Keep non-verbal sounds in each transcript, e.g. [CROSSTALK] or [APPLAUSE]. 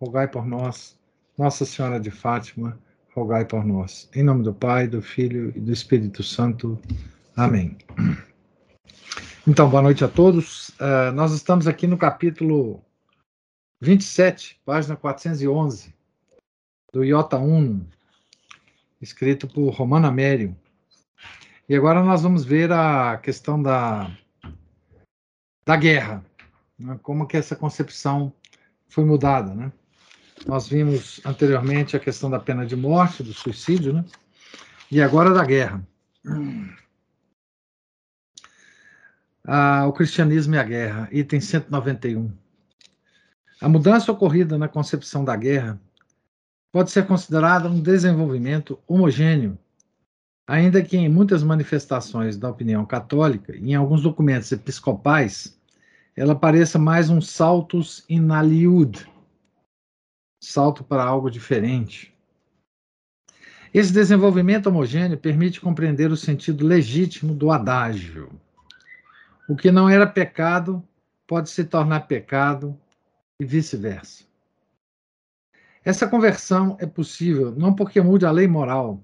rogai por nós. Nossa Senhora de Fátima, rogai por nós. Em nome do Pai, do Filho e do Espírito Santo. Amém. Então, boa noite a todos. Uh, nós estamos aqui no capítulo 27, página 411, do Iota Uno, escrito por Romano Amério. E agora nós vamos ver a questão da, da guerra, né? como que essa concepção foi mudada, né? Nós vimos anteriormente a questão da pena de morte, do suicídio, né? E agora da guerra. Ah, o cristianismo e a guerra, item 191. A mudança ocorrida na concepção da guerra pode ser considerada um desenvolvimento homogêneo, ainda que em muitas manifestações da opinião católica e em alguns documentos episcopais, ela pareça mais um saltus in aliud, salto para algo diferente. Esse desenvolvimento homogêneo permite compreender o sentido legítimo do adágio. O que não era pecado pode se tornar pecado e vice-versa. Essa conversão é possível não porque mude a lei moral,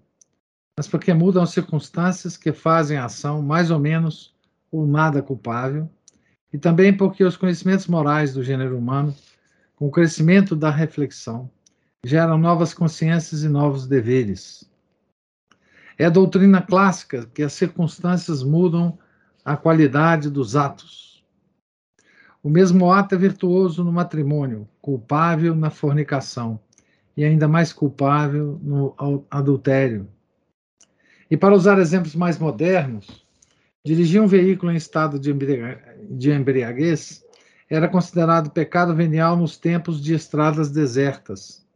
mas porque mudam as circunstâncias que fazem a ação mais ou menos ou nada culpável, e também porque os conhecimentos morais do gênero humano com o crescimento da reflexão, geram novas consciências e novos deveres. É a doutrina clássica que as circunstâncias mudam a qualidade dos atos. O mesmo ato é virtuoso no matrimônio, culpável na fornicação e ainda mais culpável no adultério. E para usar exemplos mais modernos, dirigir um veículo em estado de embriaguez era considerado pecado venial nos tempos de estradas desertas,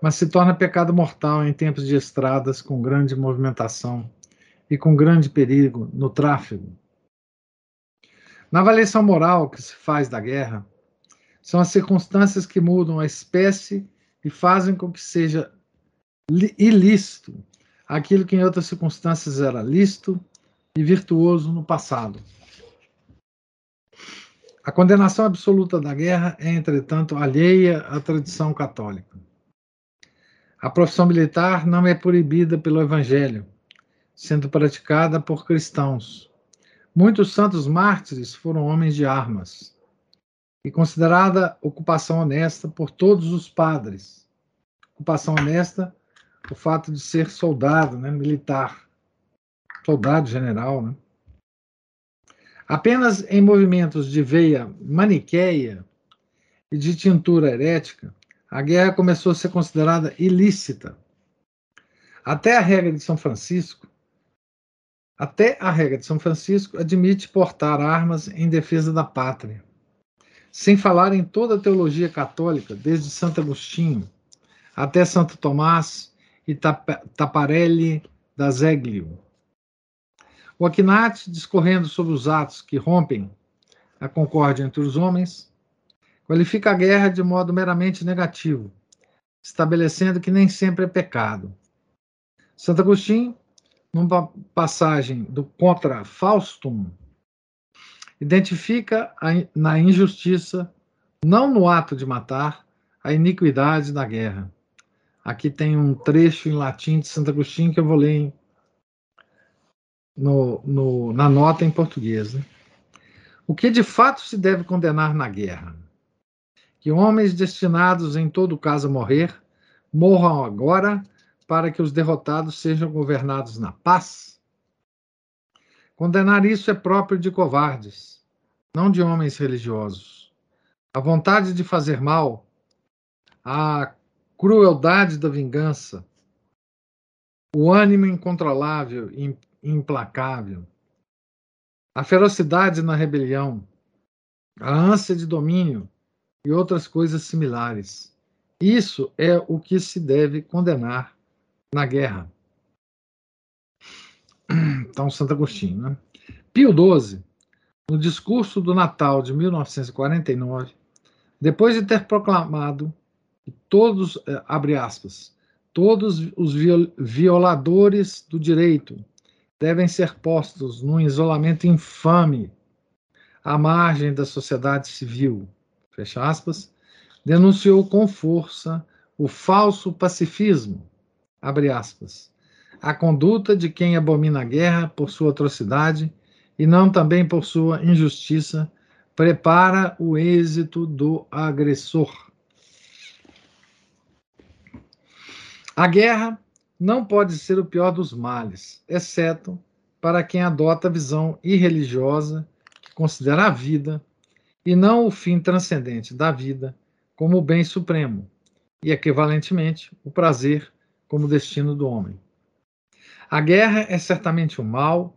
mas se torna pecado mortal em tempos de estradas com grande movimentação e com grande perigo no tráfego. Na avaliação moral que se faz da guerra, são as circunstâncias que mudam a espécie e fazem com que seja ilícito aquilo que em outras circunstâncias era lícito e virtuoso no passado. A condenação absoluta da guerra é, entretanto, alheia à tradição católica. A profissão militar não é proibida pelo Evangelho, sendo praticada por cristãos. Muitos santos mártires foram homens de armas e considerada ocupação honesta por todos os padres. Ocupação honesta, o fato de ser soldado, né, militar, soldado general, né? Apenas em movimentos de veia maniqueia e de tintura herética, a guerra começou a ser considerada ilícita. Até a regra de São Francisco, até a regra de São Francisco admite portar armas em defesa da pátria. Sem falar em toda a teologia católica, desde Santo Agostinho até Santo Tomás e Taparelli da Zeglio. O Aquinate, discorrendo sobre os atos que rompem a concórdia entre os homens, qualifica a guerra de modo meramente negativo, estabelecendo que nem sempre é pecado. Santo Agostinho, numa passagem do Contra Faustum, identifica a, na injustiça, não no ato de matar, a iniquidade da guerra. Aqui tem um trecho em latim de Santo Agostinho que eu vou ler em no, no, na nota em português. Né? O que de fato se deve condenar na guerra? Que homens destinados, em todo caso, a morrer, morram agora para que os derrotados sejam governados na paz? Condenar isso é próprio de covardes, não de homens religiosos. A vontade de fazer mal, a crueldade da vingança, o ânimo incontrolável e implacável, a ferocidade na rebelião, a ânsia de domínio e outras coisas similares. Isso é o que se deve condenar na guerra. Então, Santo Agostinho. Né? Pio XII, no discurso do Natal de 1949, depois de ter proclamado que todos, eh, abre aspas, todos os violadores do direito devem ser postos num isolamento infame à margem da sociedade civil, fecha aspas, denunciou com força o falso pacifismo, abre aspas, a conduta de quem abomina a guerra por sua atrocidade e não também por sua injustiça, prepara o êxito do agressor. A guerra não pode ser o pior dos males, exceto para quem adota a visão irreligiosa que considera a vida e não o fim transcendente da vida como o bem supremo e, equivalentemente, o prazer como destino do homem. A guerra é certamente o mal,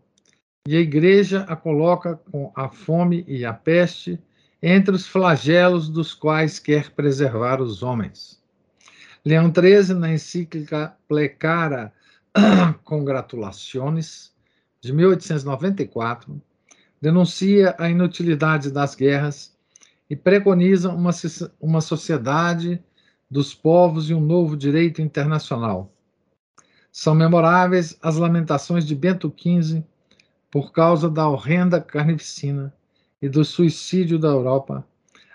e a Igreja a coloca com a fome e a peste entre os flagelos dos quais quer preservar os homens. Leão XIII, na encíclica Plecara [CLEARS THROAT] Congratulaciones, de 1894, denuncia a inutilidade das guerras e preconiza uma, uma sociedade dos povos e um novo direito internacional, são memoráveis as lamentações de Bento XV por causa da horrenda carnificina e do suicídio da Europa,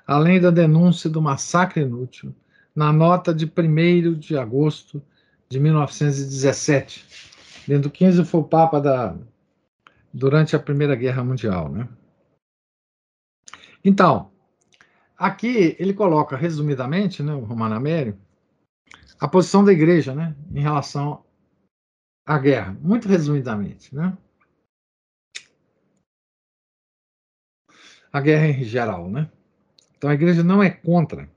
além da denúncia do massacre inútil, na nota de 1 de agosto de 1917. Bento XV foi o Papa da, durante a Primeira Guerra Mundial. Né? Então, aqui ele coloca, resumidamente, né, o Romano Américo, a posição da igreja né, em relação a guerra, muito resumidamente, né? A guerra em geral, né? Então a igreja não é contra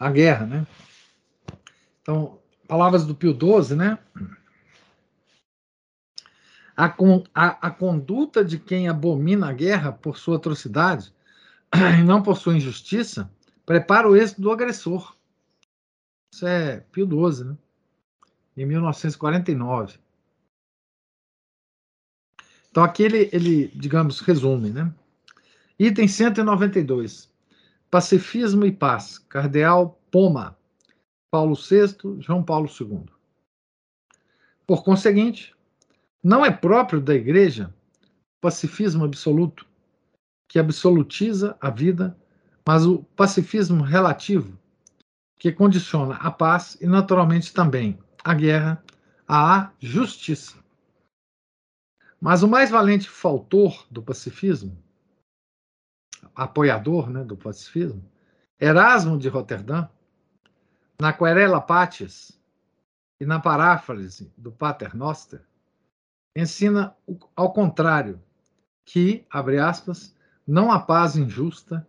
a guerra, né? Então, palavras do Pio XII, né? A, a, a conduta de quem abomina a guerra por sua atrocidade [CLEARS THROAT] e não por sua injustiça prepara o êxito do agressor. Isso é Pio XII, né? em 1949. Então aqui ele, ele, digamos, resume, né? Item 192. Pacifismo e paz. Cardeal Poma. Paulo VI, João Paulo II. Por conseguinte, não é próprio da Igreja pacifismo absoluto, que absolutiza a vida, mas o pacifismo relativo, que condiciona a paz e, naturalmente, também a guerra à justiça. Mas o mais valente faltor do pacifismo, apoiador né, do pacifismo, Erasmo de Roterdã, na Querela Patis e na paráfrase do Pater Noster, ensina ao contrário, que, abre aspas, não há paz injusta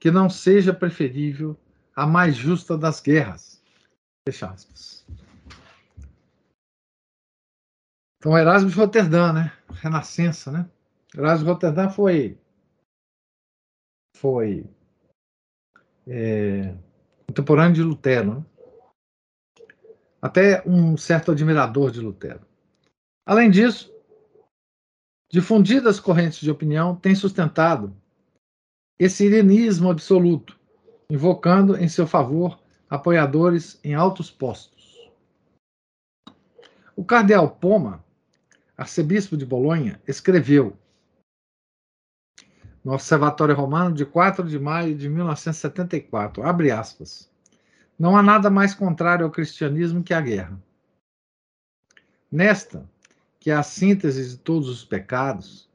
que não seja preferível à mais justa das guerras. Fecha aspas. Então, Erasmo de Roterdã, né? Renascença, né? Erasmo de Roterdã foi foi é, contemporâneo de Lutero, né? até um certo admirador de Lutero. Além disso, difundidas correntes de opinião têm sustentado esse irenismo absoluto, invocando em seu favor apoiadores em altos postos. O cardeal Poma arcebispo de Bolonha, escreveu no Observatório Romano de 4 de maio de 1974, abre aspas, não há nada mais contrário ao cristianismo que a guerra. Nesta, que é a síntese de todos os pecados,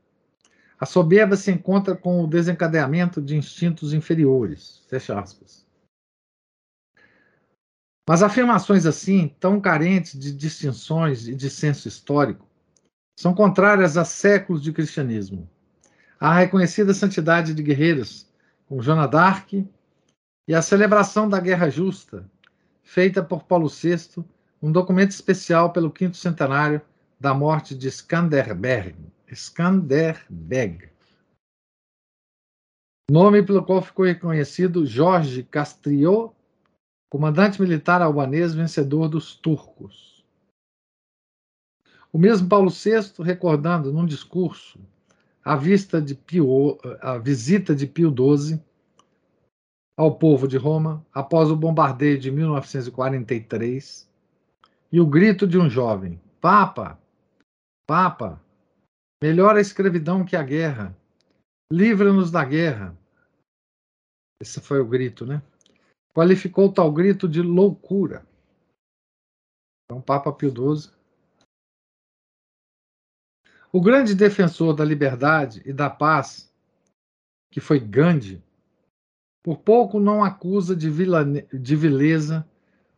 a soberba se encontra com o desencadeamento de instintos inferiores. Fecha aspas. Mas afirmações assim, tão carentes de distinções e de senso histórico, são contrárias a séculos de cristianismo. A reconhecida santidade de guerreiros, como Joana d'Arc, e a celebração da Guerra Justa, feita por Paulo VI, um documento especial pelo quinto centenário da morte de. Skanderbeg. Nome pelo qual ficou reconhecido Jorge Castriot comandante militar albanês vencedor dos turcos. O mesmo Paulo VI, recordando num discurso a, vista de Pio, a visita de Pio XII ao povo de Roma após o bombardeio de 1943 e o grito de um jovem: Papa, Papa, melhor a escravidão que a guerra, livra-nos da guerra. Esse foi o grito, né? Qualificou tal grito de loucura. Então, Papa Pio XII. O grande defensor da liberdade e da paz, que foi Gandhi, por pouco não acusa de, de vileza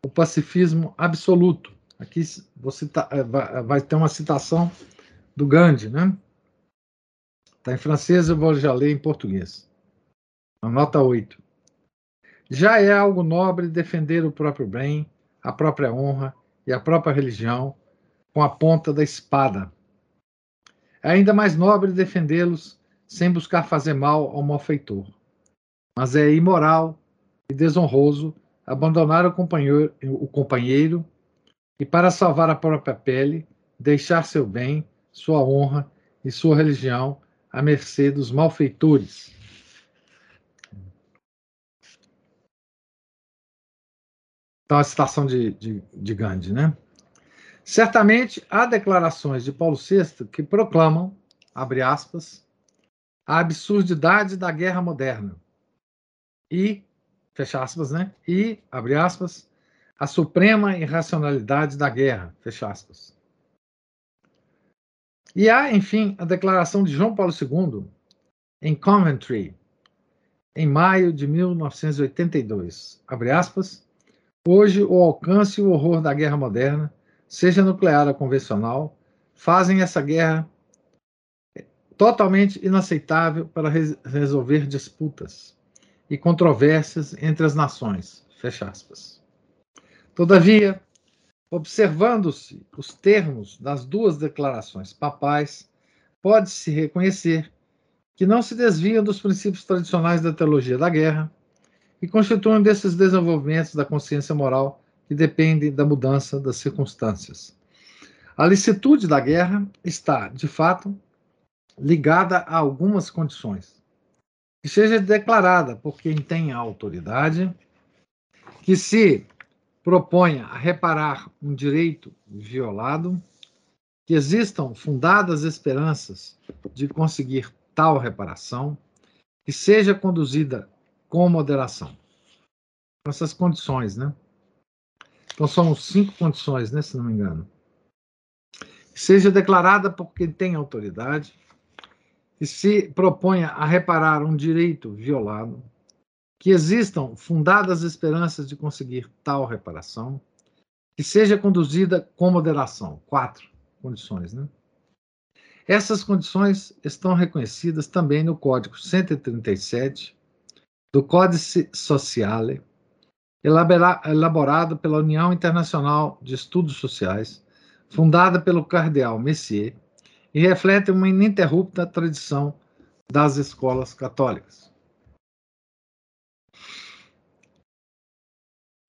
o pacifismo absoluto. Aqui citar, eh, vai ter uma citação do Gandhi, né? Está em francês, eu vou já ler em português. Nota 8. Já é algo nobre defender o próprio bem, a própria honra e a própria religião com a ponta da espada. É ainda mais nobre defendê-los sem buscar fazer mal ao malfeitor mas é imoral e desonroso abandonar o companheiro, o companheiro e, para salvar a própria pele, deixar seu bem, sua honra e sua religião à mercê dos malfeitores. Então, a citação de, de, de Gandhi, né? Certamente há declarações de Paulo VI que proclamam, abre aspas, a absurdidade da guerra moderna e, fecha aspas, né? E, abre aspas, a suprema irracionalidade da guerra, fecha aspas. E há, enfim, a declaração de João Paulo II em Coventry, em maio de 1982, abre aspas, hoje o alcance e o horror da guerra moderna, seja nuclear ou convencional, fazem essa guerra totalmente inaceitável para resolver disputas e controvérsias entre as nações. Fecha aspas. Todavia, observando-se os termos das duas declarações papais, pode-se reconhecer que não se desviam dos princípios tradicionais da teologia da guerra e constituem desses desenvolvimentos da consciência moral que dependem da mudança das circunstâncias. A licitude da guerra está, de fato, ligada a algumas condições que seja declarada por quem tem a autoridade, que se proponha a reparar um direito violado, que existam fundadas esperanças de conseguir tal reparação, que seja conduzida com moderação. Essas condições, né? Então são cinco condições, né, se não me engano. Seja declarada por quem tem autoridade, que se proponha a reparar um direito violado, que existam fundadas esperanças de conseguir tal reparação, que seja conduzida com moderação. Quatro condições, né? Essas condições estão reconhecidas também no Código 137 do Códice Sociale, elaborado pela União Internacional de Estudos Sociais, fundada pelo cardeal Messier, e reflete uma ininterrupta tradição das escolas católicas.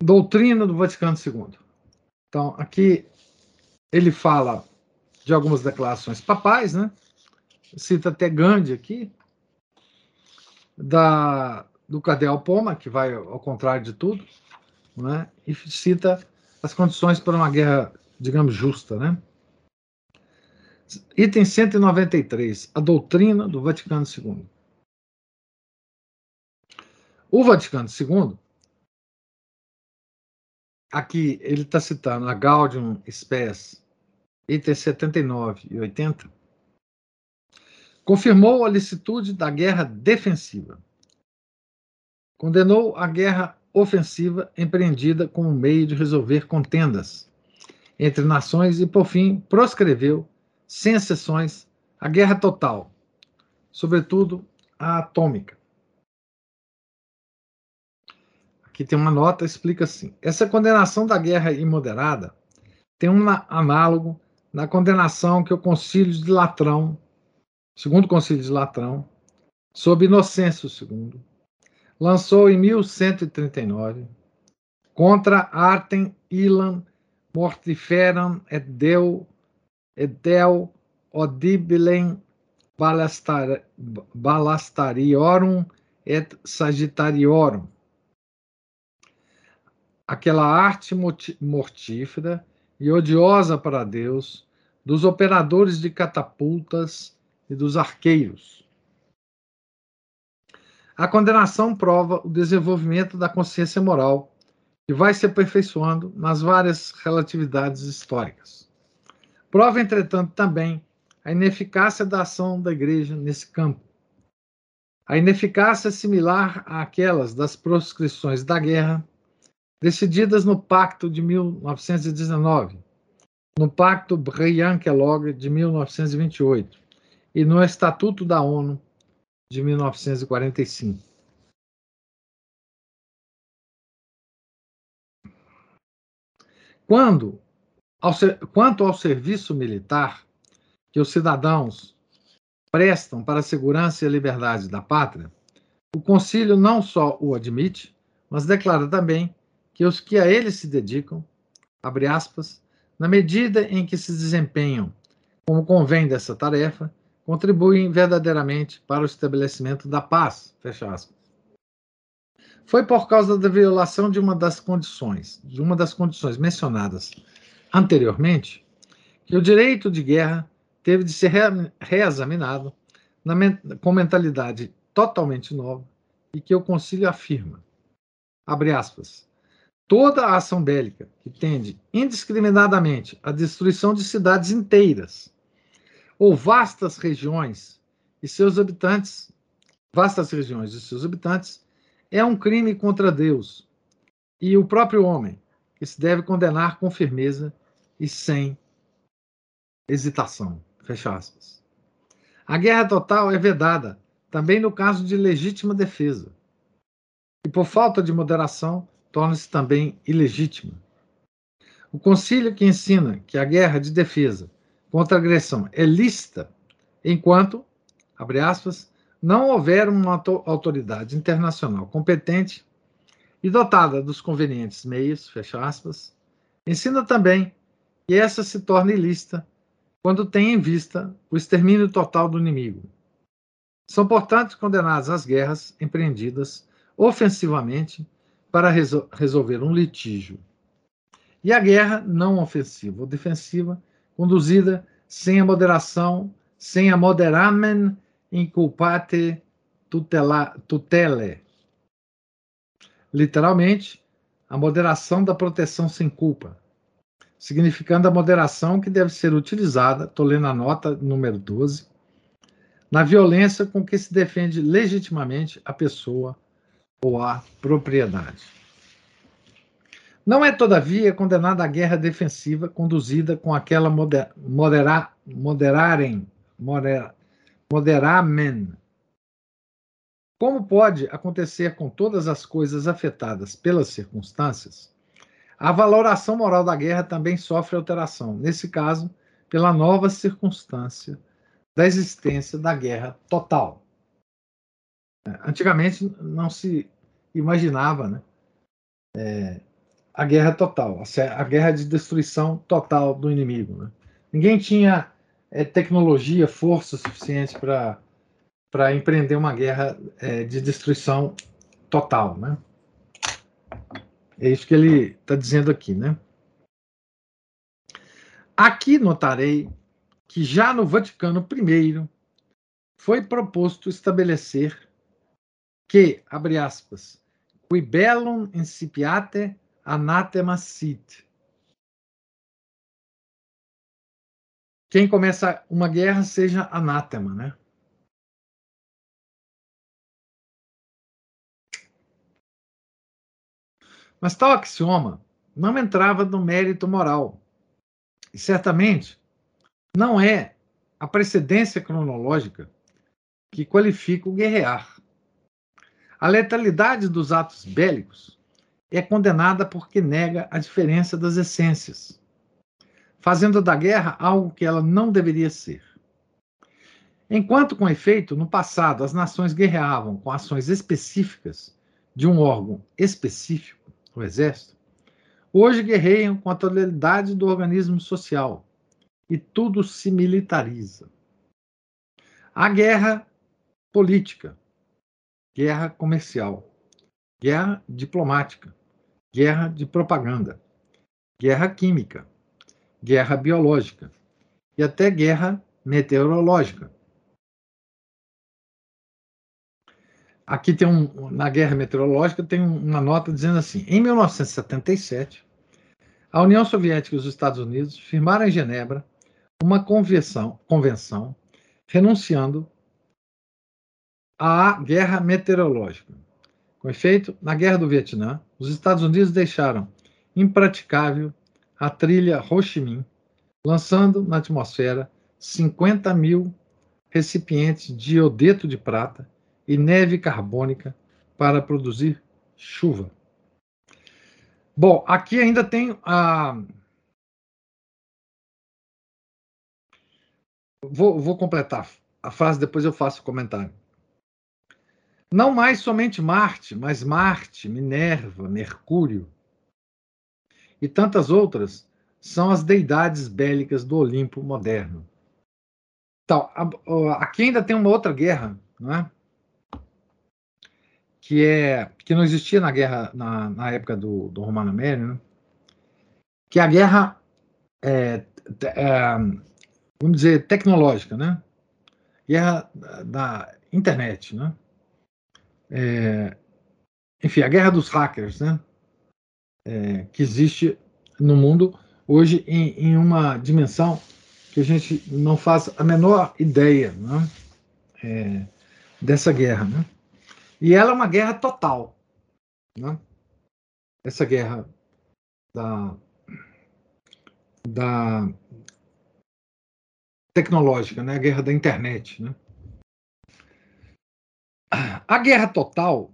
Doutrina do Vaticano II. Então, aqui ele fala de algumas declarações papais, né? Cita até Gandhi aqui, da, do Cardeal Poma, que vai ao contrário de tudo, né? E cita as condições para uma guerra, digamos, justa, né? Item 193, a doutrina do Vaticano II. O Vaticano II, aqui ele está citando a Gaudium Spes, item 79 e 80, confirmou a licitude da guerra defensiva. Condenou a guerra ofensiva empreendida como meio de resolver contendas entre nações e, por fim, proscreveu sem exceções, a guerra total, sobretudo a atômica. Aqui tem uma nota, explica assim: essa condenação da guerra imoderada tem um análogo na condenação que o Concílio de Latrão, segundo Concílio de Latrão, sob Inocêncio II, lançou em 1139 contra artem ilan mortiferam et deu et balastar, balastariorum et sagittariorum. Aquela arte mortífera e odiosa para Deus dos operadores de catapultas e dos arqueiros. A condenação prova o desenvolvimento da consciência moral, que vai se aperfeiçoando nas várias relatividades históricas. Prova, entretanto, também a ineficácia da ação da igreja nesse campo. A ineficácia é similar àquelas das proscrições da guerra, decididas no Pacto de 1919, no Pacto Briand-Kellogg de 1928 e no Estatuto da ONU de 1945. Quando, ao, quanto ao serviço militar, que os cidadãos prestam para a segurança e a liberdade da pátria, o concílio não só o admite, mas declara também que os que a ele se dedicam, abre aspas, na medida em que se desempenham como convém dessa tarefa, contribuem verdadeiramente para o estabelecimento da paz, fecha aspas. Foi por causa da violação de uma das condições, de uma das condições mencionadas anteriormente, que o direito de guerra teve de ser reexaminado na, com mentalidade totalmente nova e que o concílio afirma, abre aspas, toda a ação bélica que tende indiscriminadamente à destruição de cidades inteiras ou vastas regiões e seus habitantes, vastas regiões e seus habitantes, é um crime contra Deus e o próprio homem, que se deve condenar com firmeza e sem hesitação. Fecha aspas. A guerra total é vedada também no caso de legítima defesa. E por falta de moderação, torna-se também ilegítima. O concílio que ensina que a guerra de defesa contra a agressão é lícita enquanto, abre aspas, não houver uma autoridade internacional competente e dotada dos convenientes meios, fecha aspas, ensina também que essa se torna ilícita quando tem em vista o extermínio total do inimigo. São, portanto, condenados às guerras empreendidas ofensivamente para resol resolver um litígio. E a guerra não ofensiva ou defensiva, conduzida sem a moderação, sem a moderamen inculpate tutela, tutele. Literalmente, a moderação da proteção sem culpa, significando a moderação que deve ser utilizada, estou lendo a nota número 12, na violência com que se defende legitimamente a pessoa ou a propriedade. Não é, todavia, condenada a guerra defensiva conduzida com aquela moder, modera, moderarem, moder, moderamen. Como pode acontecer com todas as coisas afetadas pelas circunstâncias, a valoração moral da guerra também sofre alteração, nesse caso, pela nova circunstância da existência da guerra total. Antigamente não se imaginava né, é, a guerra total, a guerra de destruição total do inimigo. Né? Ninguém tinha é, tecnologia, força suficiente para empreender uma guerra é, de destruição total. Né? É isso que ele está dizendo aqui, né? Aqui notarei que já no Vaticano I foi proposto estabelecer que, abre aspas, qui bellum incipiate anathema sit. Quem começa uma guerra seja anátema, né? Mas tal axioma não entrava no mérito moral. E certamente não é a precedência cronológica que qualifica o guerrear. A letalidade dos atos bélicos é condenada porque nega a diferença das essências, fazendo da guerra algo que ela não deveria ser. Enquanto, com efeito, no passado as nações guerreavam com ações específicas de um órgão específico, o exército, hoje guerreiam com a totalidade do organismo social e tudo se militariza. A guerra política, guerra comercial, guerra diplomática, guerra de propaganda, guerra química, guerra biológica e até guerra meteorológica. Aqui tem um, na guerra meteorológica tem uma nota dizendo assim: em 1977, a União Soviética e os Estados Unidos firmaram em Genebra uma convenção, convenção renunciando à guerra meteorológica. Com efeito, na guerra do Vietnã, os Estados Unidos deixaram impraticável a trilha Ho Chi Minh, lançando na atmosfera 50 mil recipientes de iodeto de prata e neve carbônica para produzir chuva. Bom, aqui ainda tem a. Vou, vou completar a frase, depois eu faço o comentário. Não mais somente Marte, mas Marte, Minerva, Mercúrio e tantas outras são as deidades bélicas do Olimpo moderno. Então, aqui ainda tem uma outra guerra, não é? que é que não existia na guerra na, na época do, do Romano Mério, né? que é a guerra é, é, vamos dizer tecnológica, né? Guerra da internet, né? É, enfim, a guerra dos hackers, né? É, que existe no mundo hoje em, em, uma dimensão que a gente não faz a menor ideia né? É, dessa guerra, né? E ela é uma guerra total. Né? Essa guerra da, da tecnológica, né? a guerra da internet. Né? A guerra total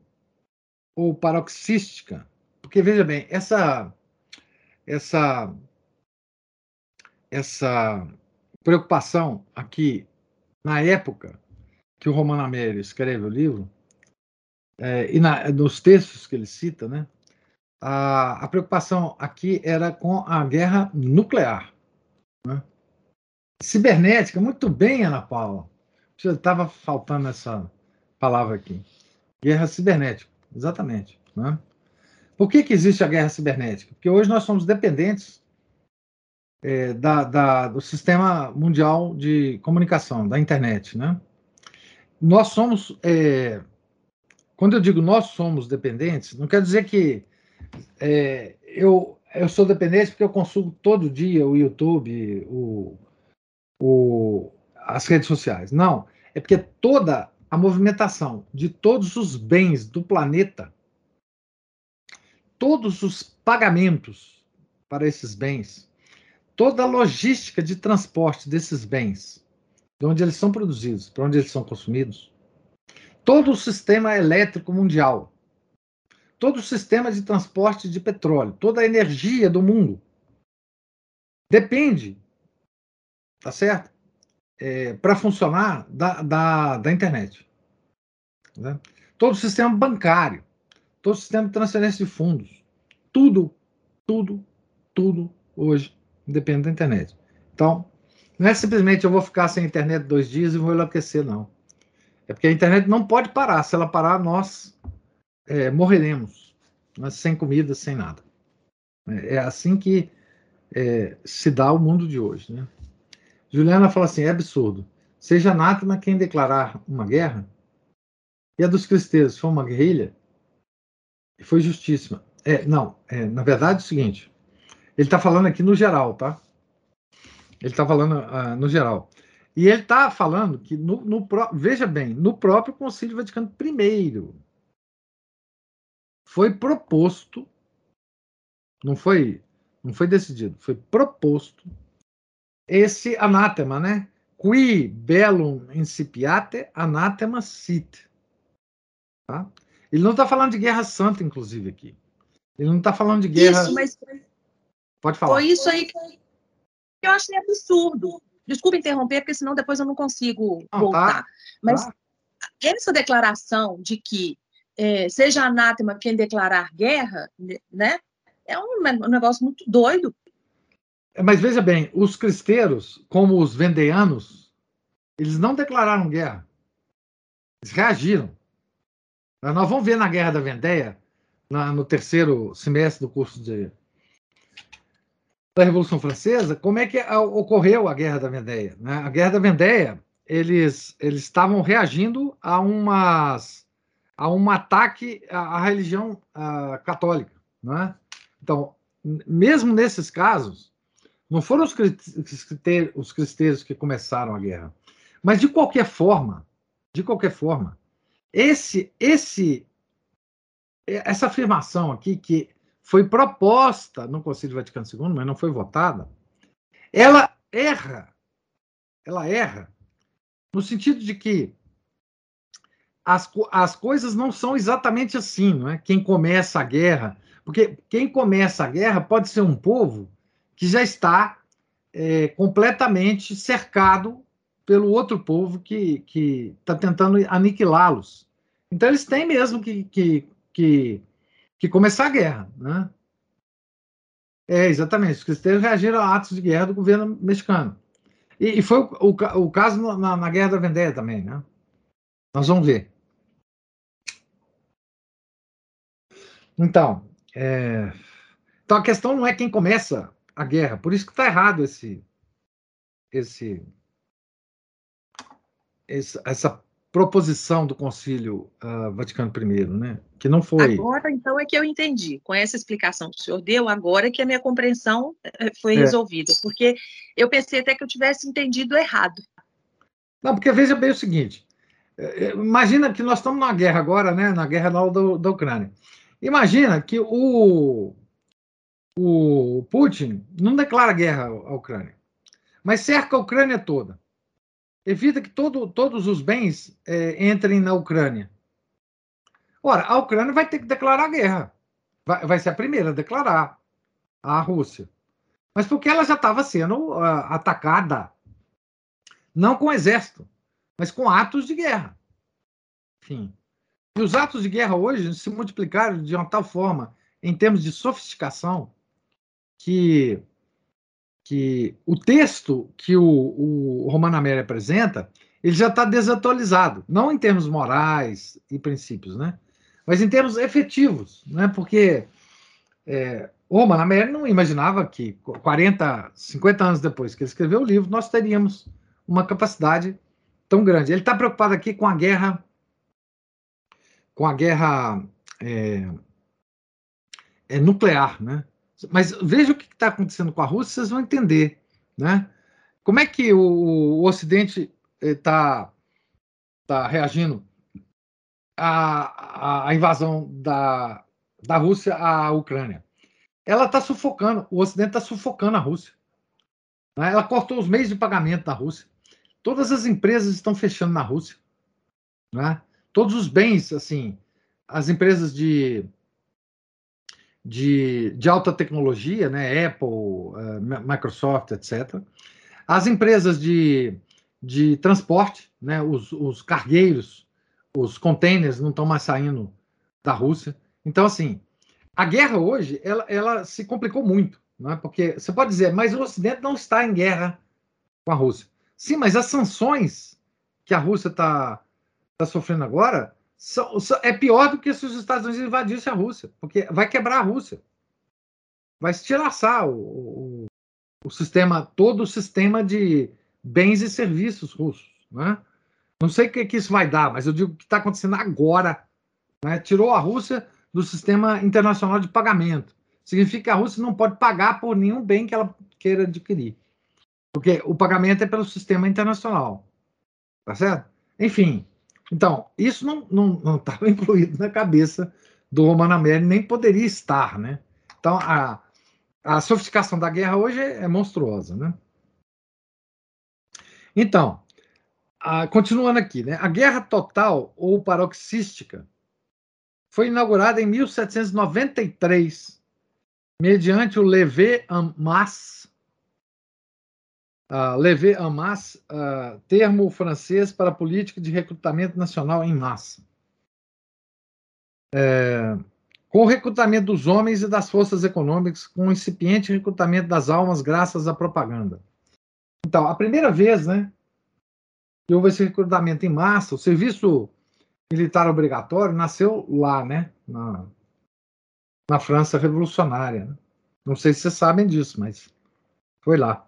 ou paroxística, porque veja bem, essa essa essa preocupação aqui na época que o Romano Amério escreve o livro é, e na, nos textos que ele cita, né, a, a, preocupação aqui era com a guerra nuclear. Né? Cibernética, muito bem, Ana Paula. Estava faltando essa palavra aqui. Guerra cibernética, exatamente. Né? Por que, que existe a guerra cibernética? Porque hoje nós somos dependentes é, da, da, do sistema mundial de comunicação, da internet. Né? Nós somos é, quando eu digo nós somos dependentes, não quer dizer que é, eu, eu sou dependente porque eu consumo todo dia o YouTube, o, o, as redes sociais. Não. É porque toda a movimentação de todos os bens do planeta, todos os pagamentos para esses bens, toda a logística de transporte desses bens, de onde eles são produzidos, para onde eles são consumidos, todo o sistema elétrico mundial, todo o sistema de transporte de petróleo, toda a energia do mundo depende, tá certo? É, Para funcionar da, da, da internet. Né? Todo o sistema bancário, todo o sistema de transferência de fundos, tudo, tudo, tudo hoje depende da internet. Então, não é simplesmente eu vou ficar sem internet dois dias e vou enlouquecer, não. É porque a internet não pode parar. Se ela parar, nós é, morreremos. Nós sem comida, sem nada. É, é assim que é, se dá o mundo de hoje. Né? Juliana fala assim: é absurdo. Seja anátema quem declarar uma guerra, e a dos cristãos foi uma guerrilha, e foi justíssima. É, não, é, na verdade é o seguinte: ele está falando aqui no geral, tá? Ele está falando uh, no geral. E ele está falando que, no, no, veja bem, no próprio Concílio Vaticano I foi proposto, não foi, não foi decidido, foi proposto esse anátema, né? Qui bellum incipiate anátema sit. Tá? Ele não está falando de guerra santa, inclusive, aqui. Ele não está falando de guerra. Isso, mas Pode falar. Foi isso aí que eu achei absurdo. Desculpa interromper, porque senão depois eu não consigo não, tá. voltar. Tá, Mas tá. essa declaração de que é, seja anátema quem declarar guerra, né? é um, um negócio muito doido. Mas veja bem, os cristeiros, como os vendeanos, eles não declararam guerra. Eles reagiram. Nós vamos ver na Guerra da Vendéia, no terceiro semestre do curso de, da Revolução Francesa, como é que ocorreu a Guerra da Vendéia. Né? A Guerra da Vendéia, eles, eles estavam reagindo a, umas, a um ataque à, à religião à, católica. Né? Então, mesmo nesses casos, não foram os, os cristeiros que começaram a guerra. Mas, de qualquer forma, de qualquer forma, esse, esse, essa afirmação aqui, que foi proposta no Conselho Vaticano II, mas não foi votada, ela erra. Ela erra no sentido de que as, as coisas não são exatamente assim, não é? Quem começa a guerra, porque quem começa a guerra pode ser um povo que já está é, completamente cercado pelo outro povo que está tentando aniquilá-los. Então eles têm mesmo que, que, que, que começar a guerra. Né? É, exatamente. Os cristãos reagiram a atos de guerra do governo mexicano. E, e foi o, o, o caso na, na, Guerra da Vendéia também. Né? Nós vamos ver. Então, é... então, a questão não é quem começa a guerra. Por isso que está errado esse, esse, esse, essa proposição do Concílio uh, Vaticano I, né? Que não foi. Agora, então, é que eu entendi. Com essa explicação que o senhor deu, agora é que a minha compreensão eh, foi é. resolvida. Porque eu pensei até que eu tivesse entendido errado. Não, porque veja bem o seguinte: eh, eh, imagina que nós estamos numa guerra agora, né? Na guerra da, da Ucrânia. Imagina que o, o Putin não declara guerra à Ucrânia, mas cerca a Ucrânia toda evita que todo, todos os bens é, entrem na Ucrânia. Ora, a Ucrânia vai ter que declarar guerra. Vai, vai ser a primeira a declarar a Rússia. Mas porque ela já estava sendo uh, atacada, não com exército, mas com atos de guerra. Enfim. E os atos de guerra hoje se multiplicaram de uma tal forma, em termos de sofisticação, que que o texto que o, o Romano Amélia apresenta, ele já está desatualizado, não em termos morais e princípios, né? mas em termos efetivos, né? porque é, o Romano Amélia não imaginava que 40, 50 anos depois que ele escreveu o livro, nós teríamos uma capacidade tão grande. Ele está preocupado aqui com a guerra, com a guerra é, é nuclear, né? Mas veja o que está acontecendo com a Rússia, vocês vão entender. Né? Como é que o, o Ocidente está tá reagindo à, à invasão da, da Rússia à Ucrânia? Ela está sufocando, o Ocidente está sufocando a Rússia. Né? Ela cortou os meios de pagamento da Rússia. Todas as empresas estão fechando na Rússia. Né? Todos os bens, assim, as empresas de de, de alta tecnologia, né, Apple, uh, Microsoft, etc. As empresas de, de transporte, né, os, os cargueiros, os containers não estão mais saindo da Rússia. Então, assim, a guerra hoje, ela, ela se complicou muito, né, porque você pode dizer, mas o Ocidente não está em guerra com a Rússia. Sim, mas as sanções que a Rússia está tá sofrendo agora são, são, é pior do que se os Estados Unidos invadissem a Rússia, porque vai quebrar a Rússia. Vai estilhaçar o, o, o sistema, todo o sistema de bens e serviços russos. Né? Não sei o que, que isso vai dar, mas eu digo que está acontecendo agora. Né? Tirou a Rússia do sistema internacional de pagamento. Significa que a Rússia não pode pagar por nenhum bem que ela queira adquirir. Porque o pagamento é pelo sistema internacional. Tá certo? Enfim, então, isso não estava [LAUGHS] incluído na cabeça do Romano Amélie, nem poderia estar, né? Então, a, a sofisticação da guerra hoje é, é monstruosa, né? Então, a, continuando aqui, né? A guerra total ou paroxística foi inaugurada em 1793, mediante o Levé en masse Uh, lever en masse, uh, termo francês para política de recrutamento nacional em massa. É, com o recrutamento dos homens e das forças econômicas, com o incipiente recrutamento das almas graças à propaganda. Então, a primeira vez, né, que houve esse recrutamento em massa, o serviço militar obrigatório nasceu lá, né, na, na França revolucionária. Né? Não sei se vocês sabem disso, mas foi lá.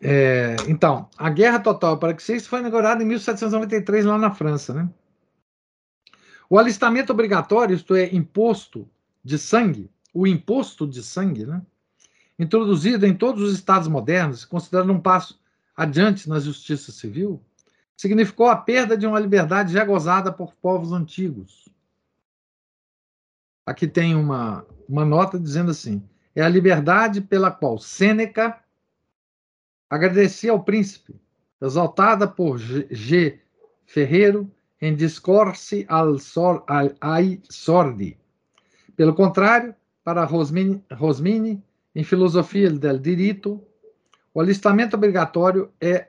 É, então, a Guerra Total para que vocês foi inaugurada em 1793 lá na França, né? O alistamento obrigatório, isto é, imposto de sangue, o imposto de sangue, né? Introduzido em todos os estados modernos, considerando um passo adiante na justiça civil, significou a perda de uma liberdade já gozada por povos antigos. Aqui tem uma, uma nota dizendo assim: é a liberdade pela qual Sêneca agradecia ao príncipe, exaltada por G. Ferreiro em Discorsi al sor, al, ai sordi. Pelo contrário, para Rosmini, Rosmini, em Filosofia del Diritto, o alistamento obrigatório é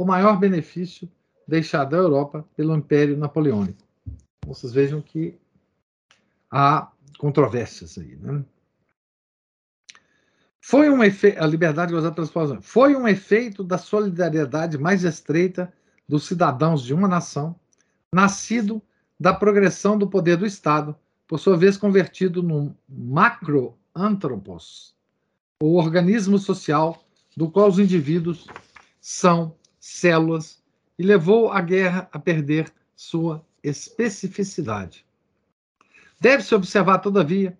o maior benefício deixado à Europa pelo Império Napoleônico. Vocês vejam que há controvérsias aí. Né? Foi um efeito, a liberdade gozada pelas populações, foi um efeito da solidariedade mais estreita dos cidadãos de uma nação, nascido da progressão do poder do Estado, por sua vez convertido num macroantropos, o organismo social do qual os indivíduos são células, e levou a guerra a perder sua especificidade. Deve-se observar, todavia,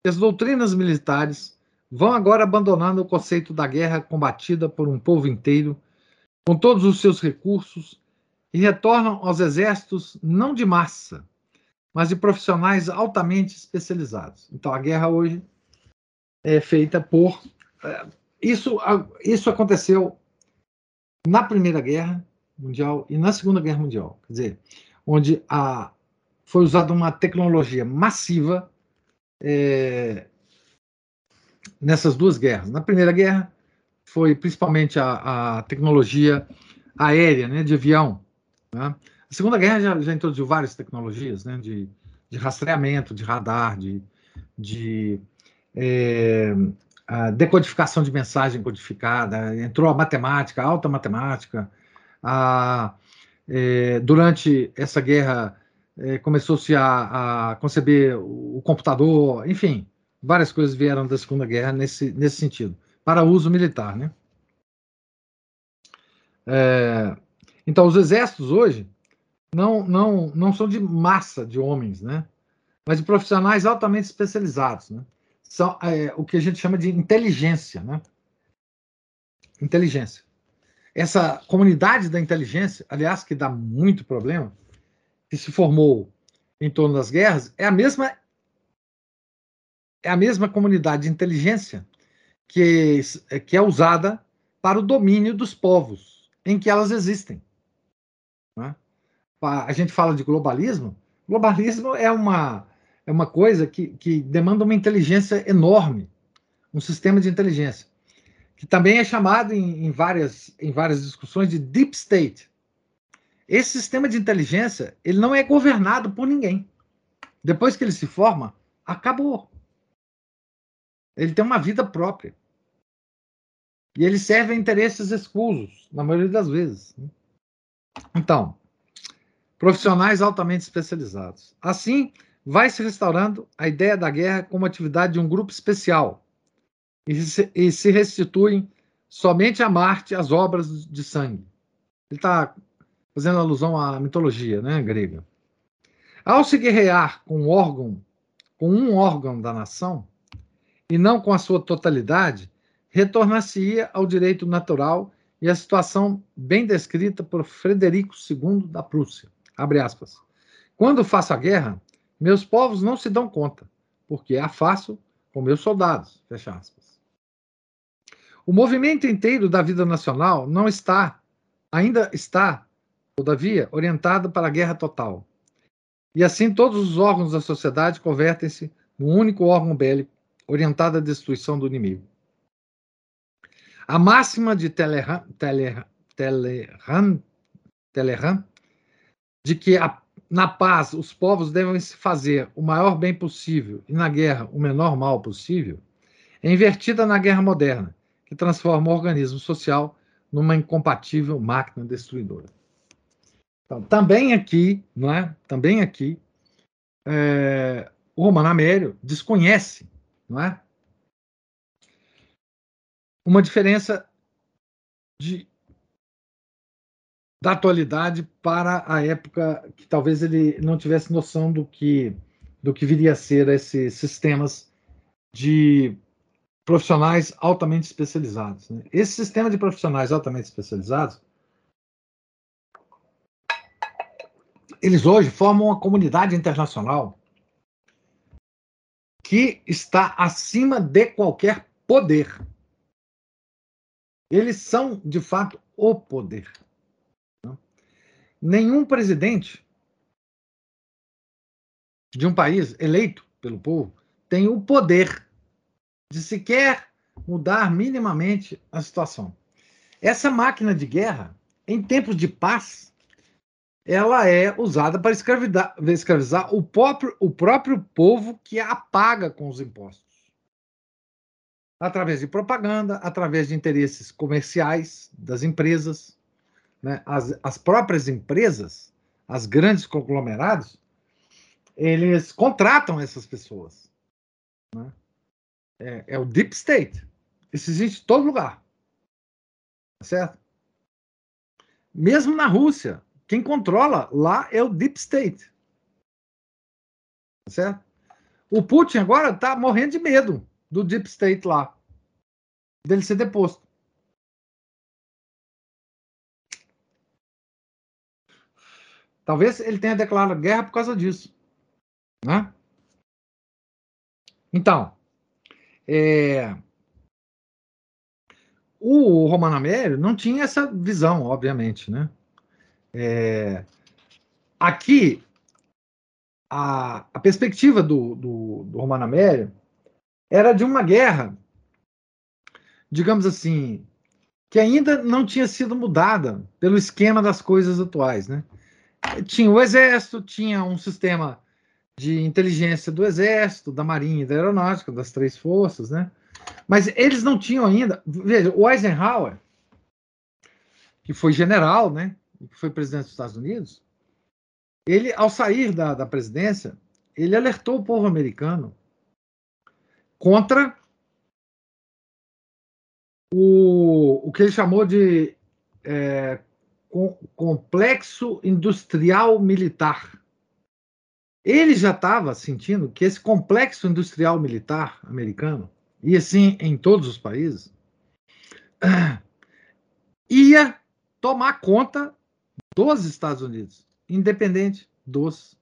que as doutrinas militares vão agora abandonando o conceito da guerra combatida por um povo inteiro, com todos os seus recursos, e retornam aos exércitos não de massa, mas de profissionais altamente especializados. Então, a guerra hoje é feita por. É, isso, isso aconteceu na Primeira Guerra Mundial e na Segunda Guerra Mundial. Quer dizer, onde a, foi usada uma tecnologia massiva é, nessas duas guerras. Na Primeira Guerra, foi principalmente a, a tecnologia aérea, né, de avião. Né? A Segunda Guerra já, já introduziu várias tecnologias, né, de, de rastreamento, de radar, de, de é, decodificação de mensagem codificada, entrou a matemática, a alta matemática. A, é, durante essa guerra, é, começou-se a, a conceber o computador, enfim, várias coisas vieram da Segunda Guerra nesse, nesse sentido, para uso militar, né? É, então, os exércitos hoje não, não, não são de massa de homens, né? Mas de profissionais altamente especializados, né? São é, o que a gente chama de inteligência, né? Inteligência. Essa comunidade da inteligência, aliás, que dá muito problema, que se formou em torno das guerras, é a mesma é a mesma comunidade de inteligência que, que é usada para o domínio dos povos em que elas existem. Né? A gente fala de globalismo. Globalismo é uma, é uma coisa que, que demanda uma inteligência enorme, um sistema de inteligência, que também é chamado em, em, várias, em várias discussões de deep state. Esse sistema de inteligência ele não é governado por ninguém. Depois que ele se forma, acabou. Ele tem uma vida própria. E ele serve a interesses escusos, na maioria das vezes. Né? Então, profissionais altamente especializados. Assim, vai se restaurando a ideia da guerra como atividade de um grupo especial e se restituem somente a Marte as obras de sangue. Ele está fazendo alusão à mitologia né, grega. Ao se guerrear com um órgão, com um órgão da nação, e não com a sua totalidade, retornar-se-ia ao direito natural e à situação bem descrita por Frederico II da Prússia. Quando faço a guerra, meus povos não se dão conta, porque a faço com meus soldados. O movimento inteiro da vida nacional não está, ainda está, todavia, orientado para a guerra total. E assim todos os órgãos da sociedade convertem-se num único órgão bélico orientado à destruição do inimigo. A máxima de Telegram de que a, na paz os povos devem se fazer o maior bem possível e na guerra o menor mal possível, é invertida na guerra moderna, que transforma o organismo social numa incompatível máquina destruidora. Então, também aqui, não é? Também aqui, é, o Romano Amério desconhece, não é? Uma diferença de, da atualidade para a época que talvez ele não tivesse noção do que do que viria a ser esses sistemas de profissionais altamente especializados. Né? Esse sistema de profissionais altamente especializados, eles hoje formam uma comunidade internacional que está acima de qualquer poder. Eles são, de fato, o poder. Nenhum presidente de um país eleito pelo povo tem o poder de sequer mudar minimamente a situação. Essa máquina de guerra, em tempos de paz, ela é usada para escravizar, o, próprio, o próprio povo que a paga com os impostos através de propaganda, através de interesses comerciais das empresas. Né? As, as próprias empresas, as grandes conglomerados, eles contratam essas pessoas. Né? É, é, o deep state. Isso existe em todo lugar. Tá certo? Mesmo na Rússia, quem controla lá é o deep state. Certo? O Putin agora está morrendo de medo do Deep State lá, dele ser deposto. Talvez ele tenha declarado guerra por causa disso. Né? Então, é... o Romano Amério não tinha essa visão, obviamente. Né? É... Aqui, a, a perspectiva do, do, do Romano Amério era de uma guerra, digamos assim, que ainda não tinha sido mudada pelo esquema das coisas atuais, né? Tinha o exército, tinha um sistema de inteligência do exército, da marinha e da aeronáutica, das três forças, né? Mas eles não tinham ainda. Veja, o Eisenhower, que foi general, né? Que foi presidente dos Estados Unidos, ele, ao sair da, da presidência, ele alertou o povo americano contra o, o que ele chamou de é, com, complexo industrial militar. Ele já estava sentindo que esse complexo industrial militar americano, e assim em todos os países, [CLEARS THROAT] ia tomar conta dos Estados Unidos, independente dos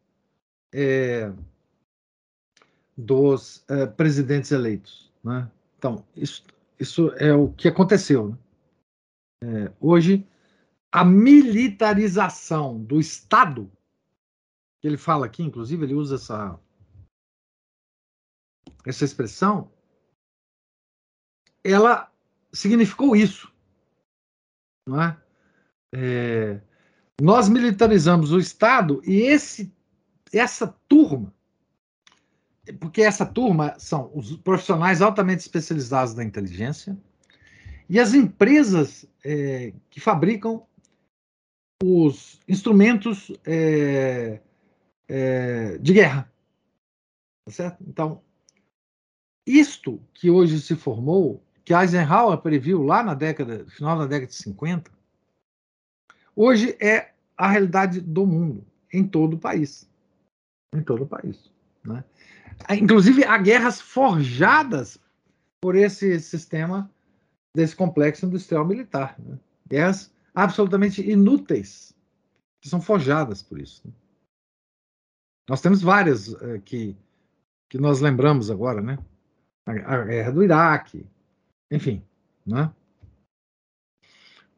é, dos é, presidentes eleitos. Né? Então, isso, isso é o que aconteceu. Né? É, hoje, a militarização do Estado, que ele fala aqui, inclusive, ele usa essa, essa expressão, ela significou isso. Não é? É, nós militarizamos o Estado e esse, essa turma porque essa turma são os profissionais altamente especializados da inteligência e as empresas é, que fabricam os instrumentos é, é, de guerra. Tá certo? Então, isto que hoje se formou, que Eisenhower previu lá na década, final da década de 50, hoje é a realidade do mundo, em todo o país. Em todo o país. Né? Inclusive, há guerras forjadas por esse sistema desse complexo industrial militar. Né? Guerras absolutamente inúteis, que são forjadas por isso. Né? Nós temos várias uh, que, que nós lembramos agora, né? A, a guerra do Iraque, enfim. Né?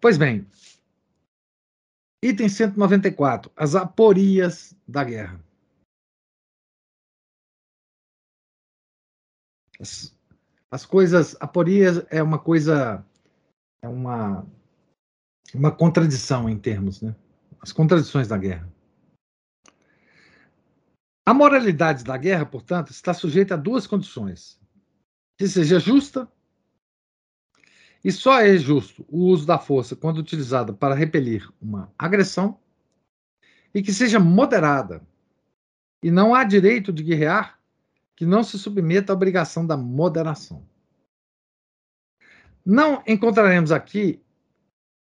Pois bem, item 194, as aporias da guerra. As, as coisas, aporias é uma coisa, é uma, uma contradição em termos, né? As contradições da guerra. A moralidade da guerra, portanto, está sujeita a duas condições: que seja justa, e só é justo o uso da força quando utilizada para repelir uma agressão, e que seja moderada, e não há direito de guerrear que não se submeta à obrigação da moderação. Não encontraremos aqui,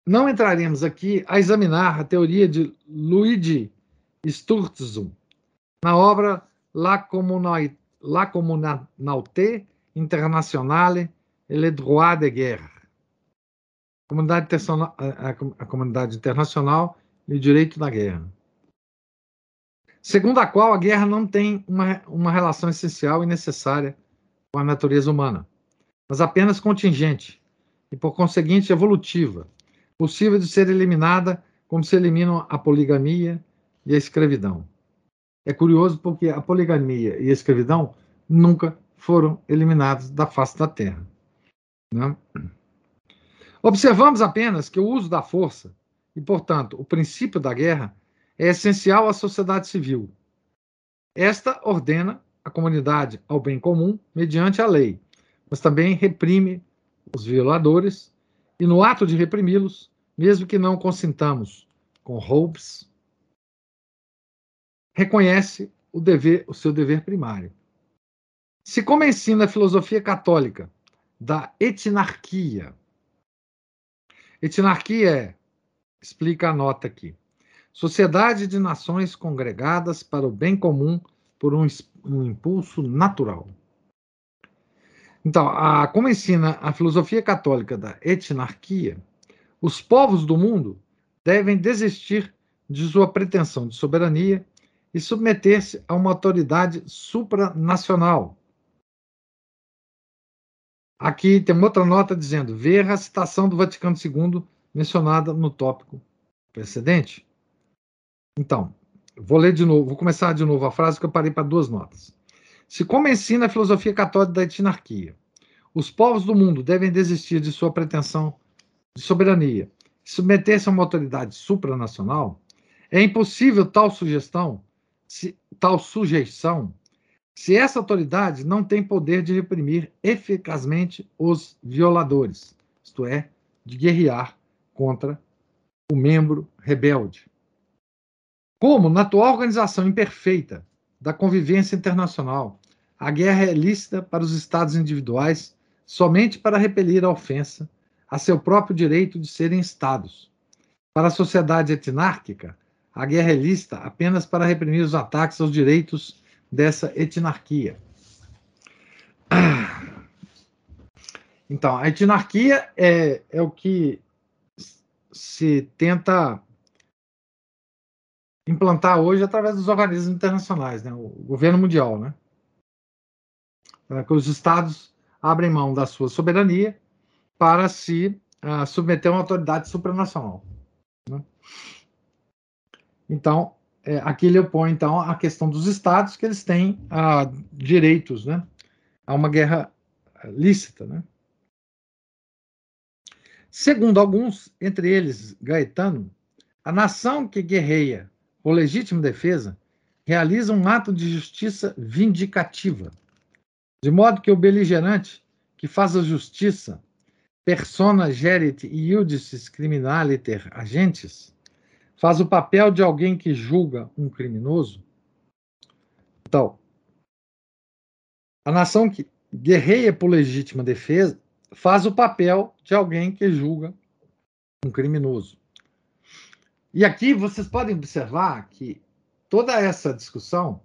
não entraremos aqui a examinar a teoria de Luigi Sturzo na obra La, Communauté Internationale et le droit de guerre. Comunidade a, comunidade internacional e o direito da guerra segundo a qual a guerra não tem uma, uma relação essencial e necessária com a natureza humana, mas apenas contingente e, por conseguinte, evolutiva, possível de ser eliminada como se eliminam a poligamia e a escravidão. É curioso porque a poligamia e a escravidão nunca foram eliminados da face da Terra. Né? Observamos apenas que o uso da força e, portanto, o princípio da guerra é essencial à sociedade civil. Esta ordena a comunidade ao bem comum mediante a lei, mas também reprime os violadores e, no ato de reprimi-los, mesmo que não consintamos com Hobbes, reconhece o dever, o seu dever primário. Se como ensina a filosofia católica da etnarquia, etnarquia é, explica a nota aqui, Sociedade de nações congregadas para o bem comum por um, um impulso natural. Então, a, como ensina a filosofia católica da etnarquia, os povos do mundo devem desistir de sua pretensão de soberania e submeter-se a uma autoridade supranacional. Aqui tem outra nota dizendo: ver a citação do Vaticano II mencionada no tópico precedente. Então, vou ler de novo, vou começar de novo a frase que eu parei para duas notas. Se como ensina a filosofia católica da etnarquia, os povos do mundo devem desistir de sua pretensão de soberania e submeter-se a uma autoridade supranacional, é impossível tal sugestão, se, tal sujeição, se essa autoridade não tem poder de reprimir eficazmente os violadores, isto é, de guerrear contra o membro rebelde. Como, na atual organização imperfeita da convivência internacional, a guerra é lícita para os Estados individuais somente para repelir a ofensa a seu próprio direito de serem Estados. Para a sociedade etnárquica, a guerra é lícita apenas para reprimir os ataques aos direitos dessa etnarquia. [CLEARS THROAT] Então, a etnarquia é, é o que se tenta implantar hoje através dos organismos internacionais, né? o governo mundial, né? Para que os estados abrem mão da sua soberania para se uh, submeter a uma autoridade supranacional. Né? Então, é, aqui ele opõe então a questão dos estados que eles têm uh, direitos, né? A uma guerra lícita, né? Segundo alguns, entre eles Gaetano, a nação que guerreia ou legítima defesa, realiza um ato de justiça vindicativa, de modo que o beligerante que faz a justiça, persona gerit iudices criminaliter agentes, faz o papel de alguém que julga um criminoso. Então, a nação que guerreia por legítima defesa faz o papel de alguém que julga um criminoso. E aqui vocês podem observar que toda essa discussão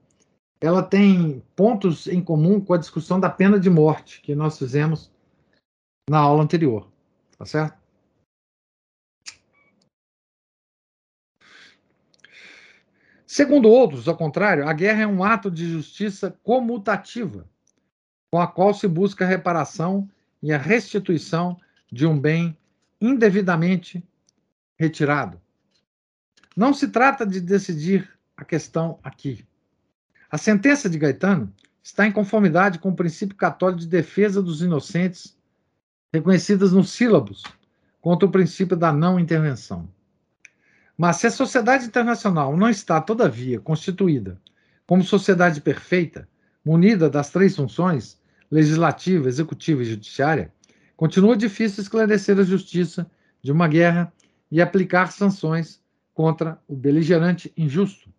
ela tem pontos em comum com a discussão da pena de morte que nós fizemos na aula anterior, tá certo? Segundo outros, ao contrário, a guerra é um ato de justiça comutativa, com a qual se busca a reparação e a restituição de um bem indevidamente retirado. Não se trata de decidir a questão aqui. A sentença de Gaetano está em conformidade com o princípio católico de defesa dos inocentes, reconhecidas nos sílabos, contra o princípio da não intervenção. Mas se a sociedade internacional não está, todavia, constituída como sociedade perfeita, munida das três funções, legislativa, executiva e judiciária, continua difícil esclarecer a justiça de uma guerra e aplicar sanções contra o beligerante injusto,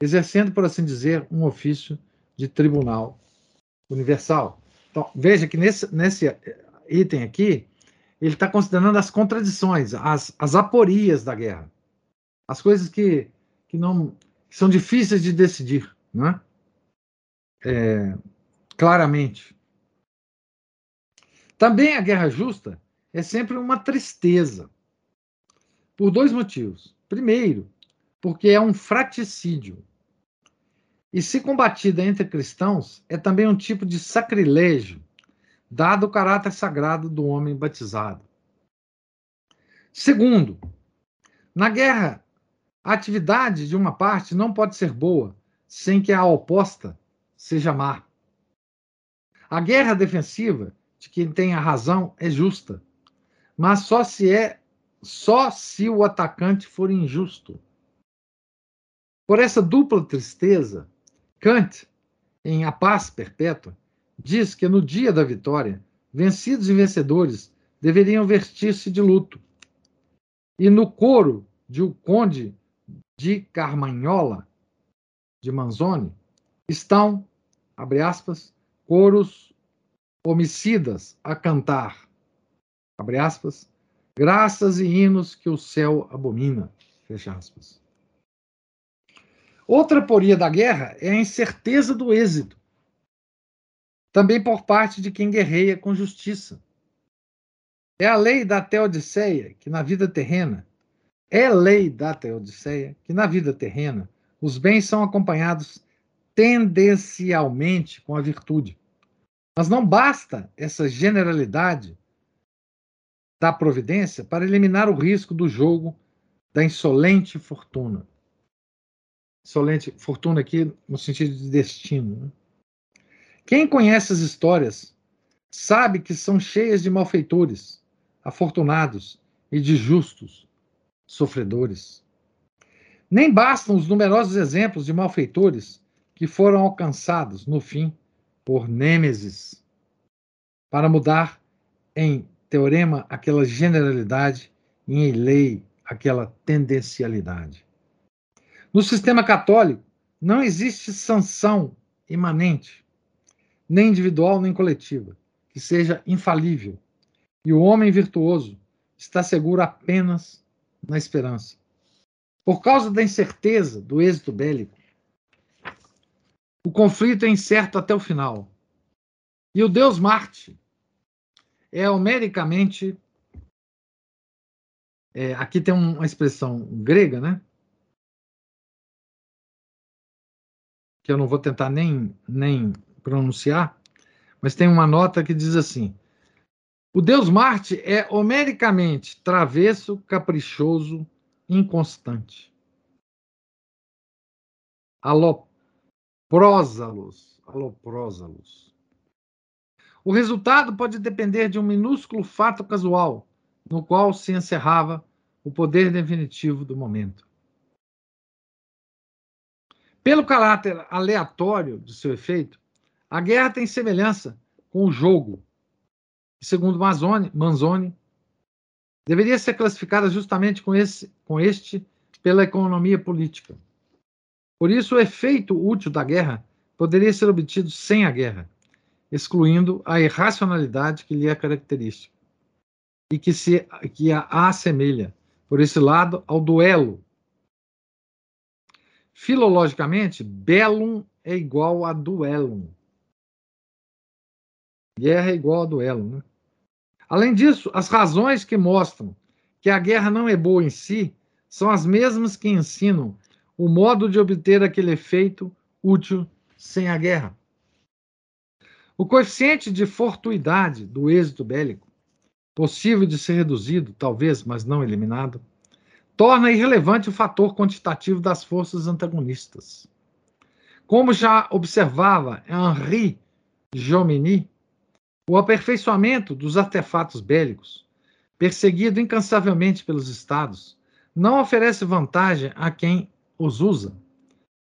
exercendo, por assim dizer, um ofício de tribunal universal. Então, veja que nesse, nesse item aqui, ele está considerando as contradições, as, as aporias da guerra, as coisas que, que não que são difíceis de decidir, né? É, claramente. Também a guerra justa é sempre uma tristeza, por dois motivos. Primeiro, porque é um fraticídio. E se combatida entre cristãos, é também um tipo de sacrilégio, dado o caráter sagrado do homem batizado. Segundo, na guerra, a atividade de uma parte não pode ser boa sem que a oposta seja má. A guerra defensiva de quem tem a razão é justa, mas só se é só se o atacante for injusto. Por essa dupla tristeza, Kant, em A Paz Perpétua, diz que no dia da vitória, vencidos e vencedores deveriam vestir-se de luto. E no coro de O Conde de Carmanhola, de Manzoni, estão, abre aspas, coros homicidas a cantar, abre aspas, graças e hinos que o céu abomina, fecha aspas. Outra poria da guerra é a incerteza do êxito, também por parte de quem guerreia com justiça. É a lei da Teodiceia que na vida terrena, é lei da Teodiceia que na vida terrena os bens são acompanhados tendencialmente com a virtude. Mas não basta essa generalidade da providência para eliminar o risco do jogo da insolente fortuna. Insolente fortuna aqui no sentido de destino. Né? Quem conhece as histórias sabe que são cheias de malfeitores, afortunados e de justos, sofredores. Nem bastam os numerosos exemplos de malfeitores que foram alcançados, no fim, por Nêmesis, para mudar em teorema aquela generalidade e em lei aquela tendencialidade. No sistema católico, não existe sanção imanente, nem individual nem coletiva, que seja infalível. E o homem virtuoso está seguro apenas na esperança. Por causa da incerteza do êxito bélico, o conflito é incerto até o final. E o deus Marte é homericamente. É, aqui tem uma expressão grega, né? Que eu não vou tentar nem, nem pronunciar, mas tem uma nota que diz assim: o deus Marte é homericamente travesso, caprichoso, inconstante. Aloprósalos. Aloprósalos. O resultado pode depender de um minúsculo fato casual, no qual se encerrava o poder definitivo do momento. Pelo caráter aleatório de seu efeito, a guerra tem semelhança com o jogo segundo Manzoni, Manzoni, deveria ser classificada justamente com, esse, com este pela economia política. Por isso, o efeito útil da guerra poderia ser obtido sem a guerra, excluindo a irracionalidade que lhe é característica e que, se, que a assemelha, por esse lado, ao duelo. Filologicamente, bellum é igual a duellum. Guerra é igual a duelo, né? Além disso, as razões que mostram que a guerra não é boa em si são as mesmas que ensinam o modo de obter aquele efeito útil sem a guerra. O coeficiente de fortuidade do êxito bélico, possível de ser reduzido, talvez, mas não eliminado, torna irrelevante o fator quantitativo das forças antagonistas. Como já observava Henri Jomini, o aperfeiçoamento dos artefatos bélicos, perseguido incansavelmente pelos estados, não oferece vantagem a quem os usa,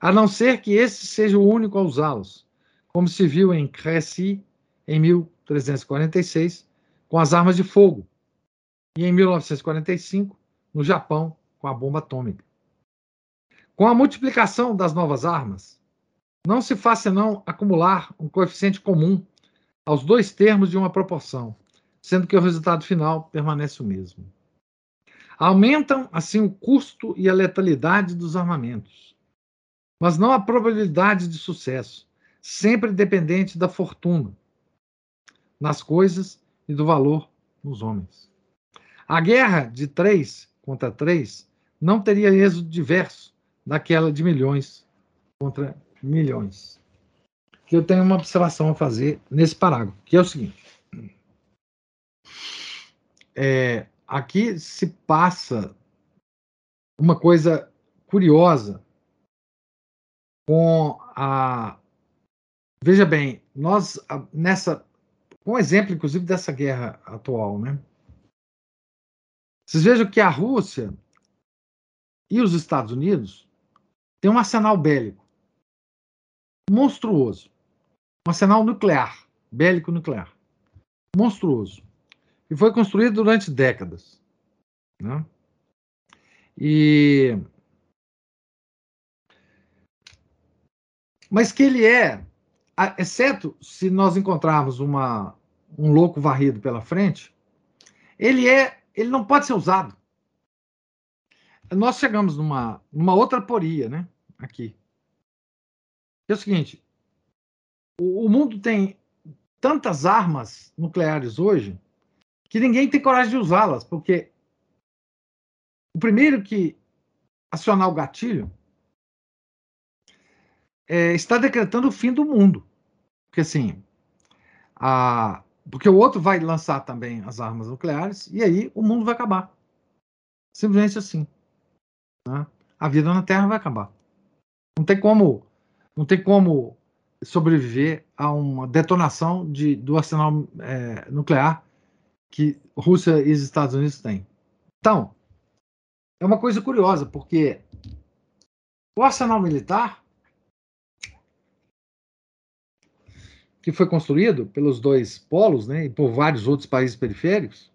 a não ser que esse seja o único a usá-los, como se viu em Crécy em 1346, com as armas de fogo, e em 1945, no Japão, com a bomba atômica. Com a multiplicação das novas armas, não se faz senão acumular um coeficiente comum aos dois termos de uma proporção, sendo que o resultado final permanece o mesmo. Aumentam, assim, o custo e a letalidade dos armamentos, mas não a probabilidade de sucesso, sempre dependente da fortuna nas coisas e do valor nos homens. A guerra de três contra três não teria êxito diverso daquela de milhões contra milhões. Que eu tenho uma observação a fazer nesse parágrafo, que é o seguinte: é, aqui se passa uma coisa curiosa com a. Veja bem, nós nessa. Um exemplo, inclusive, dessa guerra atual, né? Vocês vejam que a Rússia e os Estados Unidos têm um arsenal bélico monstruoso. Um arsenal nuclear, bélico nuclear. Monstruoso. E foi construído durante décadas. Né? E. Mas que ele é, exceto se nós encontrarmos uma, um louco varrido pela frente, ele é, ele não pode ser usado. Nós chegamos numa, numa outra poria, né? Aqui é o seguinte: o, o mundo tem tantas armas nucleares hoje que ninguém tem coragem de usá-las, porque o primeiro que acionar o gatilho é, está decretando o fim do mundo. Porque assim, a, porque o outro vai lançar também as armas nucleares e aí o mundo vai acabar. Simplesmente assim. Né? A vida na Terra vai acabar. Não tem como não tem como sobreviver a uma detonação de, do arsenal é, nuclear que Rússia e os Estados Unidos têm. Então, é uma coisa curiosa, porque o arsenal militar que foi construído pelos dois polos, né, e por vários outros países periféricos,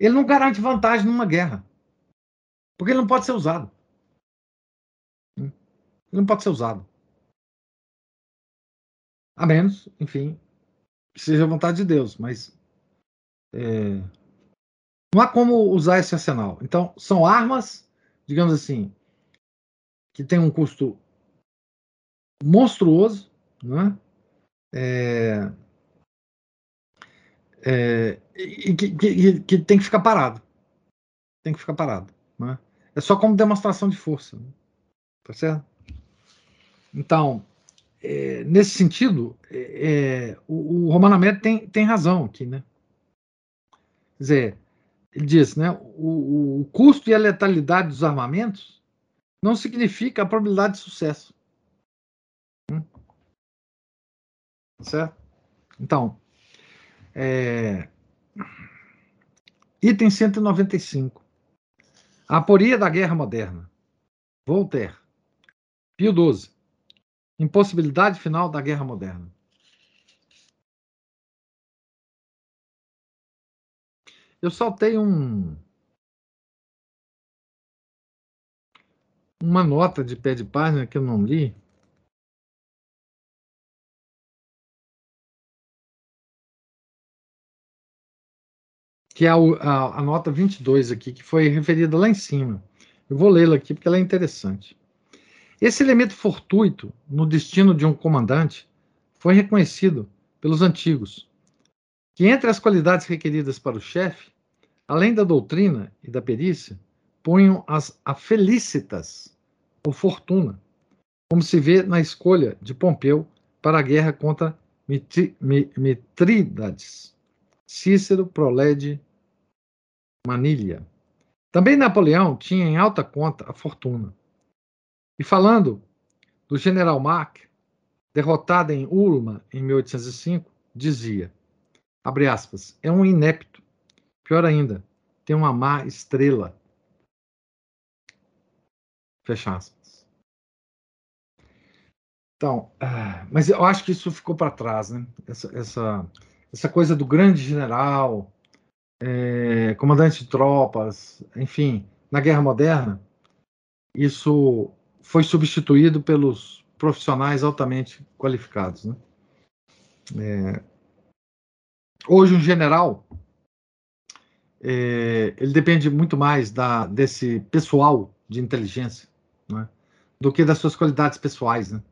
ele não garante vantagem numa guerra, porque ele não pode ser usado. Ele não pode ser usado. A menos, enfim, que seja a vontade de Deus, mas é, não há como usar esse arsenal. Então, são armas, digamos assim, que tem um custo monstruoso, né? É, é, e que, que, que, tem que ficar parado. Tem que ficar parado. Né? É só como demonstração de força. Né? Tá certo? Então, é, nesse sentido, é, é, o, o Romano Américo tem, tem razão aqui, né? Quer dizer, ele diz, né, o, o custo e a letalidade dos armamentos não significa a probabilidade de sucesso. Hum? Certo? Então, é, item 195. A aporia da guerra moderna. Voltaire. Pio XII. Impossibilidade final da guerra moderna. Eu saltei um uma nota de pé de página que eu não li. Que é a, a, a nota 22 aqui, que foi referida lá em cima. Eu vou lê-la aqui porque ela é interessante. Esse elemento fortuito no destino de um comandante foi reconhecido pelos antigos, que entre as qualidades requeridas para o chefe, além da doutrina e da perícia, punham as afelicitas, ou fortuna, como se vê na escolha de Pompeu para a guerra contra Mitrídates, Cícero, Prolede, Manilha. Também Napoleão tinha em alta conta a fortuna. E falando do general Mack, derrotado em Ulma em 1805, dizia, abre aspas, é um inepto. Pior ainda, tem uma má estrela. Fecha aspas. Então, ah, mas eu acho que isso ficou para trás, né? Essa, essa, essa coisa do grande general, é, comandante de tropas, enfim, na guerra moderna, isso foi substituído pelos profissionais altamente qualificados. Né? É, hoje, um general é, ele depende muito mais da, desse pessoal de inteligência né, do que das suas qualidades pessoais, né,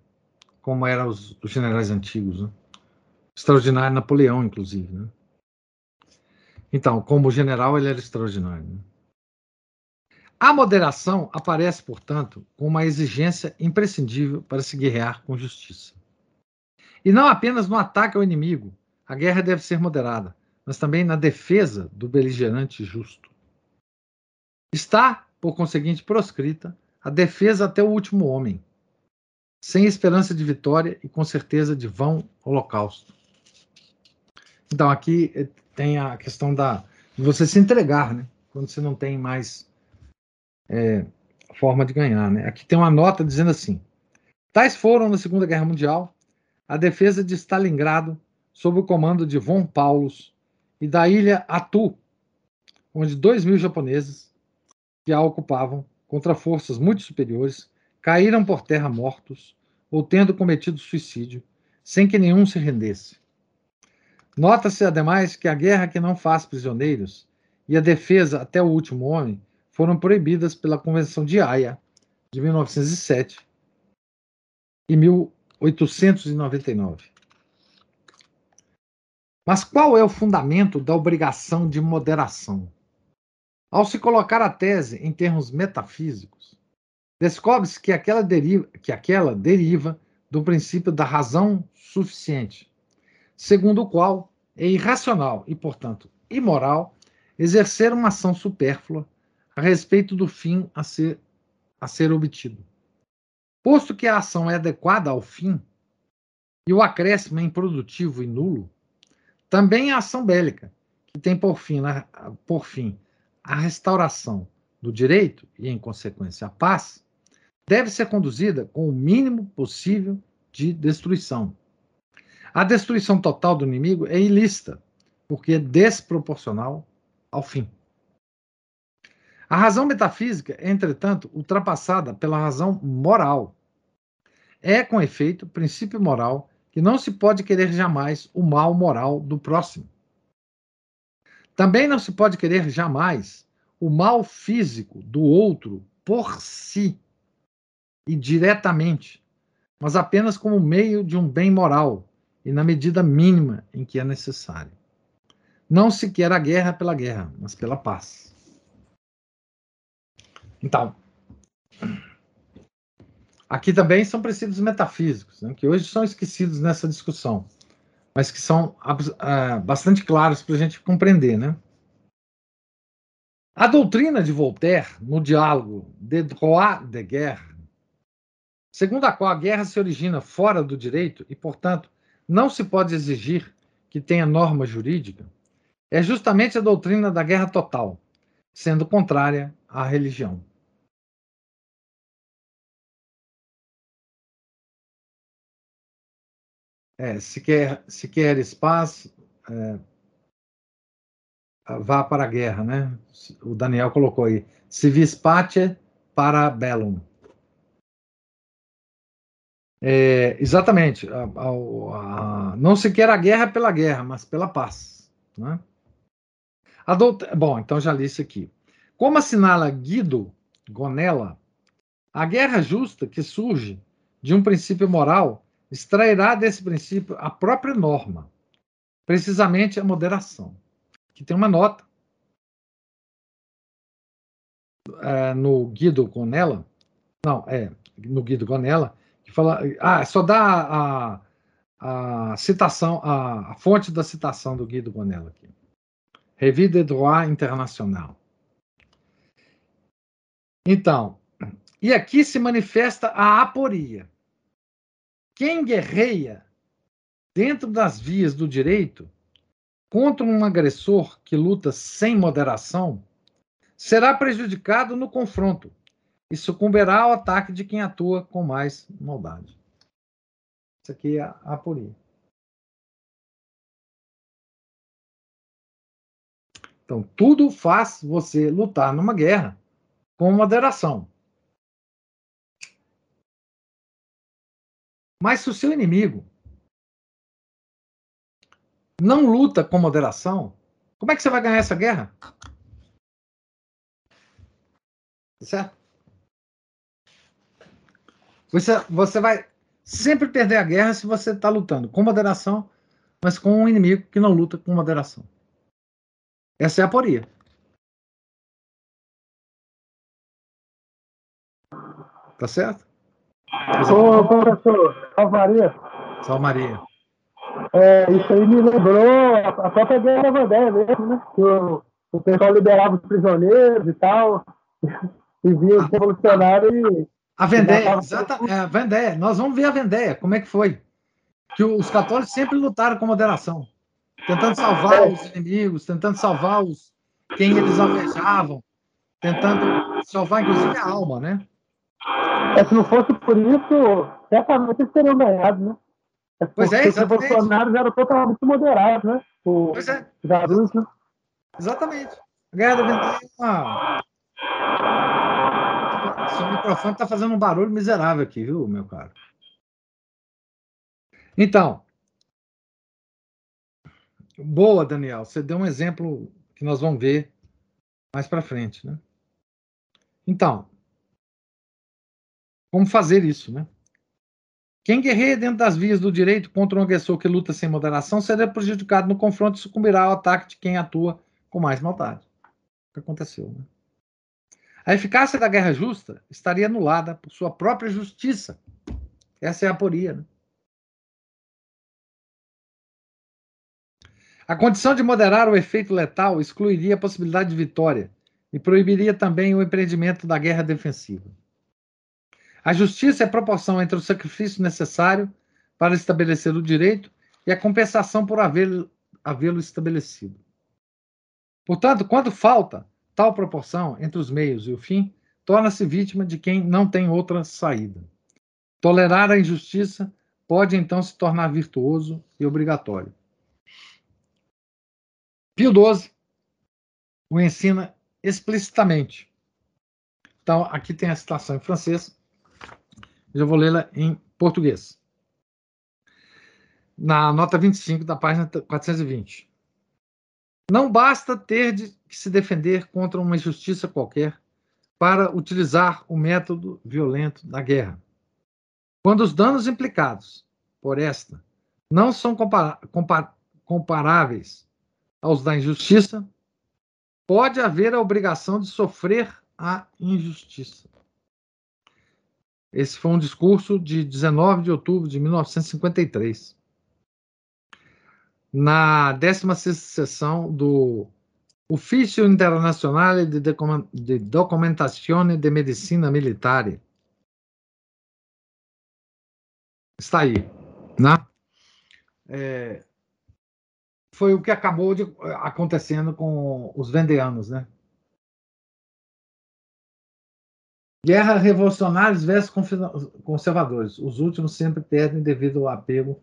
como eram os, os generais antigos. Né? Extraordinário Napoleão, inclusive. Né? Então, como general, ele era extraordinário. Né? A moderação aparece, portanto, como uma exigência imprescindível para se guerrear com justiça. E não apenas no ataque ao inimigo, a guerra deve ser moderada, mas também na defesa do beligerante justo. Está, por conseguinte, proscrita a defesa até o último homem, sem esperança de vitória e com certeza de vão holocausto. Então, aqui eh, tem a questão da, de você se entregar, né? quando você não tem mais é, forma de ganhar. Né? Aqui tem uma nota dizendo assim: tais foram, na Segunda Guerra Mundial, a defesa de Stalingrado sob o comando de von Paulus e da ilha Atu, onde dois mil japoneses que a ocupavam contra forças muito superiores caíram por terra mortos ou tendo cometido suicídio, sem que nenhum se rendesse. Nota-se, ademais, que a guerra que não faz prisioneiros e a defesa até o último homem foram proibidas pela Convenção de Haia de 1907 e 1899. Mas qual é o fundamento da obrigação de moderação? Ao se colocar a tese em termos metafísicos, descobre-se que aquela deriva, que aquela deriva do princípio da razão suficiente, segundo o qual é irracional e, portanto, imoral exercer uma ação supérflua a respeito do fim a ser, a ser obtido. Posto que a ação é adequada ao fim e o acréscimo é improdutivo e nulo, também a ação bélica, que tem por fim, por fim a restauração do direito e, em consequência, a paz, deve ser conduzida com o mínimo possível de destruição. A destruição total do inimigo é ilícita, porque é desproporcional ao fim. A razão metafísica entretanto, ultrapassada pela razão moral. É, com efeito, princípio moral que não se pode querer jamais o mal moral do próximo. Também não se pode querer jamais o mal físico do outro por si e diretamente, mas apenas como meio de um bem moral e na medida mínima em que é necessário. Não se quer a guerra pela guerra, mas pela paz. Então, Aqui também são princípios metafísicos, né, que hoje são esquecidos nessa discussão, mas que são uh, bastante claros para a gente compreender. Né? A doutrina de Voltaire, no diálogo de droit de guerre, segundo a qual a guerra se origina fora do direito e, portanto, não se pode exigir que tenha norma jurídica, é justamente a doutrina da guerra total, sendo contrária à religião. É, se, quer, se quer espaço, é, vá para a guerra, né? O Daniel colocou aí. Se vis pace para bellum. É, exatamente. A, a, a, não se quer a guerra pela guerra, mas pela paz. Né? Doutra, bom, então já li isso aqui. Como assinala Guido Gonella, a guerra justa que surge de um princípio moral extrairá desse princípio a própria norma, precisamente a moderação, que tem uma nota é, no Guido Gonella, não, é, no Guido Gonella, que fala, ah, só dá a, a citação, a, a fonte da citação do Guido Gonella aqui. Revue de Droit International. Então, e aqui se manifesta a aporia. Quem guerreia dentro das vias do direito contra um agressor que luta sem moderação será prejudicado no confronto e sucumbirá ao ataque de quem atua com mais maldade. Isso aqui é a aporia. Então, tudo faz você lutar numa guerra com moderação. Mas se o seu inimigo não luta com moderação, como é que você vai ganhar essa guerra? Certo? Você, você vai sempre perder a guerra se você está lutando com moderação, mas com um inimigo que não luta com moderação. Essa é a aporia. Tá certo? Ô, professor, Salve Maria. Salve Maria. É, isso aí me lembrou a própria guerra da Vandéia mesmo, né? Que o, o pessoal liberava os prisioneiros e tal, [LAUGHS] e via os revolucionários e. A Vendéia, exatamente. É, a Vendéia. Nós vamos ver a Vendéia, como é que foi. Que os católicos sempre lutaram com moderação, tentando salvar é. os inimigos, tentando salvar os quem eles alvejavam, tentando salvar inclusive a alma, né? É, se não fosse por isso, certamente eles teriam ganhado, né? É pois é, exatamente. Os Bolsonaro eram totalmente moderados, né? O, pois é. Jarus, né? Exatamente. A guerra da Ventura uma. Seu microfone está fazendo um barulho miserável aqui, viu, meu caro? Então. Boa, Daniel. Você deu um exemplo que nós vamos ver mais para frente, né? Então, como fazer isso, né? Quem guerreia dentro das vias do direito contra um agressor que luta sem moderação será prejudicado no confronto e sucumbirá ao ataque de quem atua com mais maldade. O que aconteceu, né? A eficácia da guerra justa estaria anulada por sua própria justiça. Essa é a aporia, né? A condição de moderar o efeito letal excluiria a possibilidade de vitória e proibiria também o empreendimento da guerra defensiva. A justiça é a proporção entre o sacrifício necessário para estabelecer o direito e a compensação por havê-lo estabelecido. Portanto, quando falta tal proporção entre os meios e o fim, torna-se vítima de quem não tem outra saída. Tolerar a injustiça pode então se tornar virtuoso e obrigatório. Pio XII o ensina explicitamente. Então, aqui tem a citação em francês, já vou lê-la em português. Na nota 25 da página 420. Não basta ter de se defender contra uma injustiça qualquer para utilizar o método violento da guerra. Quando os danos implicados por esta não são comparáveis aos da injustiça, pode haver a obrigação de sofrer a injustiça. Esse foi um discurso de 19 de outubro de 1953. Na 16ª sessão do Ufficio Internazionale de, Documentazione de Medicina Militare. Está aí, né? É, foi o que acabou de, acontecendo com os vendeanos, né? Guerra revolucionários versus conservadores. Os últimos sempre perdem devido ao apego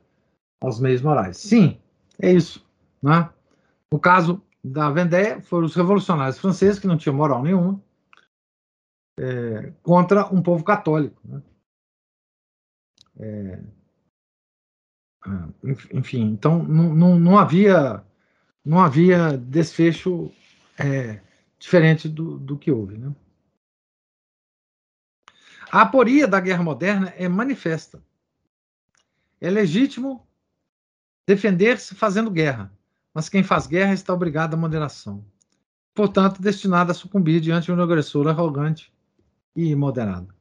aos meios morais. Sim, é isso. Né? No caso da Vendée, foram os revolucionários franceses, que não tinham moral nenhuma, é, contra um povo católico. Né? É, ah, enfim, então não, não, não, havia não havia desfecho é, diferente do, do que houve. Né? A aporia da guerra moderna é manifesta. É legítimo defender-se fazendo guerra, mas quem faz guerra está obrigado à moderação. Portanto, destinado a sucumbir diante de um agressor arrogante e imoderado.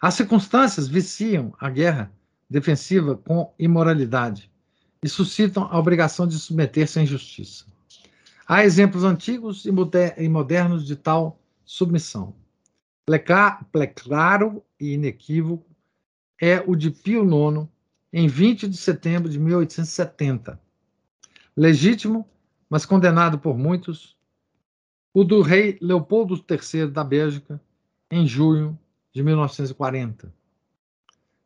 As circunstâncias viciam a guerra defensiva com imoralidade e suscitam a obrigação de submeter-se à injustiça. Há exemplos antigos e modernos de tal submissão claro e inequívoco é o de Pio IX, em 20 de setembro de 1870. Legítimo, mas condenado por muitos, o do rei Leopoldo III da Bélgica, em junho de 1940.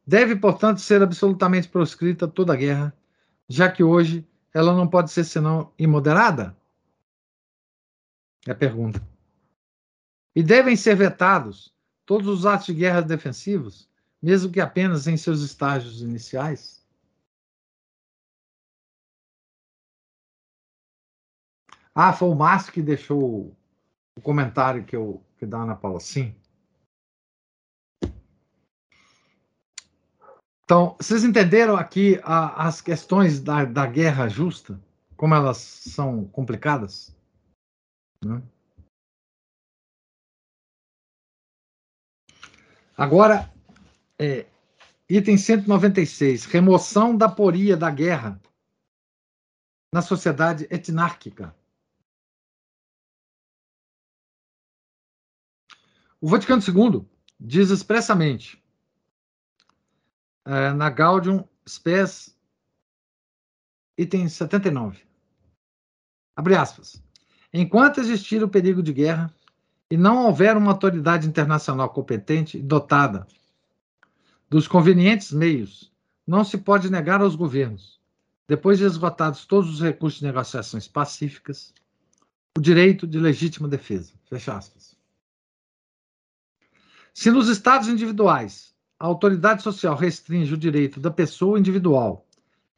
Deve, portanto, ser absolutamente proscrita toda a guerra, já que hoje ela não pode ser senão imoderada? É a pergunta. E devem ser vetados todos os atos de guerra defensivos, mesmo que apenas em seus estágios iniciais? Ah, foi o Márcio que deixou o comentário que eu que da Ana Paula, sim. Então, vocês entenderam aqui a, as questões da, da guerra justa, como elas são complicadas? Né? Agora, é, item 196, remoção da poria da guerra na sociedade etnárquica. O Vaticano II diz expressamente é, na Gaudium Spes, item 79, abre aspas, enquanto existir o perigo de guerra e não houver uma autoridade internacional competente e dotada dos convenientes meios, não se pode negar aos governos, depois de esgotados todos os recursos de negociações pacíficas, o direito de legítima defesa. Fecha aspas. Se nos estados individuais a autoridade social restringe o direito da pessoa individual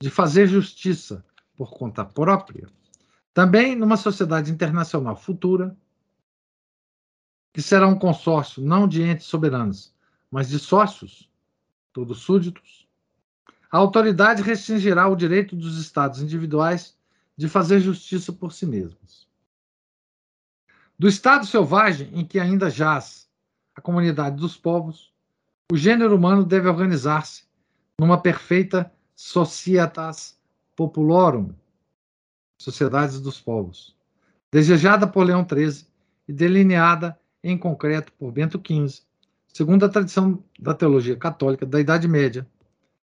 de fazer justiça por conta própria, também numa sociedade internacional futura, que será um consórcio não de entes soberanos, mas de sócios, todos súditos, a autoridade restringirá o direito dos estados individuais de fazer justiça por si mesmos. Do estado selvagem em que ainda jaz a comunidade dos povos, o gênero humano deve organizar-se numa perfeita societas populorum, sociedades dos povos, desejada por Leão XIII e delineada em concreto por Bento XV, segundo a tradição da teologia católica da Idade Média,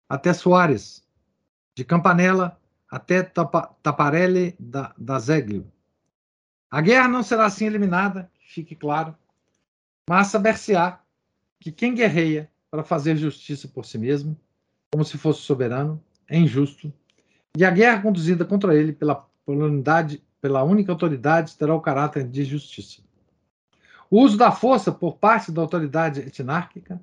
até Soares, de Campanella até Taparelli da, da Zeglio. A guerra não será assim eliminada, fique claro, mas saber-se-á que quem guerreia para fazer justiça por si mesmo, como se fosse soberano, é injusto, e a guerra conduzida contra ele pela, pela, unidade, pela única autoridade terá o caráter de justiça. O uso da força por parte da autoridade etnárquica,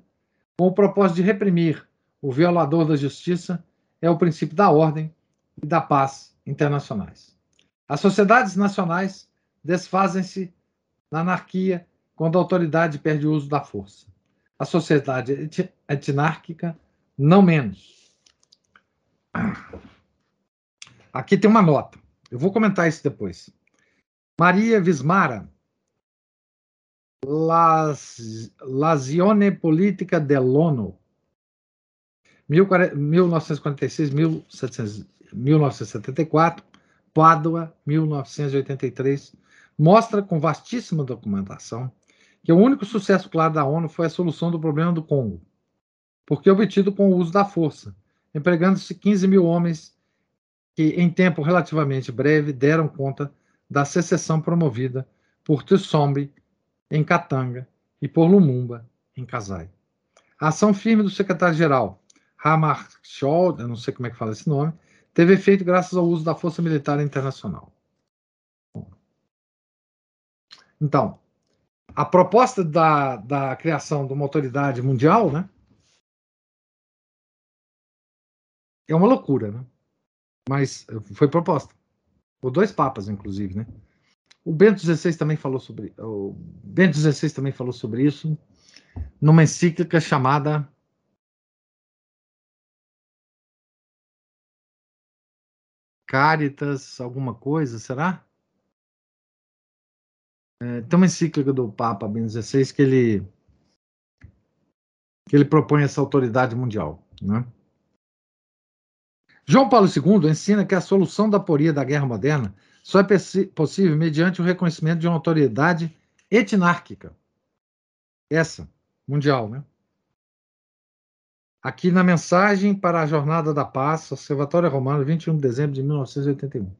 com o propósito de reprimir o violador da justiça, é o princípio da ordem e da paz internacionais. As sociedades nacionais desfazem-se na anarquia quando a autoridade perde o uso da força. A sociedade etnárquica, não menos. Aqui tem uma nota. Eu vou comentar isso depois. Maria Vismara, Lazione Politica dell'ONU, 1946-1974, Pádua, 1983, mostra com vastíssima documentação que o único sucesso claro da ONU foi a solução do problema do Congo, porque obtido com o uso da força, empregando-se 15 mil homens que, em tempo relativamente breve, deram conta da secessão promovida por Tsombe, em Katanga, e por Lumumba, em Kasai. A ação firme do secretário-geral, Hammarskjöld, eu não sei como é que fala esse nome, teve efeito graças ao uso da força militar internacional. Então, a proposta da, da criação de uma autoridade mundial, né? É uma loucura, né? Mas foi proposta. Por dois papas, inclusive, né? O Bento XVI também falou sobre. O Bento XVI também falou sobre isso numa encíclica chamada Caritas, alguma coisa, será? É, tem uma encíclica do Papa Bento XVI que ele que ele propõe essa autoridade mundial, né? João Paulo II ensina que a solução da aporia da guerra moderna só é possível mediante o reconhecimento de uma autoridade etnárquica. Essa, mundial, né? Aqui na mensagem para a Jornada da Paz, Observatório Romano, 21 de dezembro de 1981.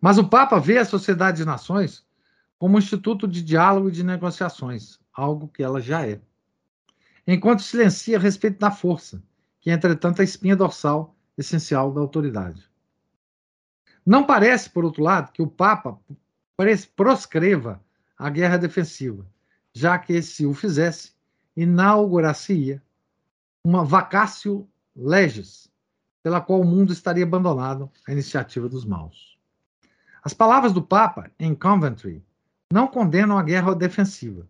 Mas o Papa vê a Sociedade de Nações como um instituto de diálogo e de negociações, algo que ela já é. enquanto silencia a respeito da força, que é, entretanto, a espinha dorsal essencial da autoridade. Não parece, por outro lado, que o Papa proscreva a guerra defensiva, já que, se o fizesse, inauguraria uma vacatio legis, pela qual o mundo estaria abandonado à iniciativa dos maus. As palavras do Papa em Coventry não condenam a guerra defensiva,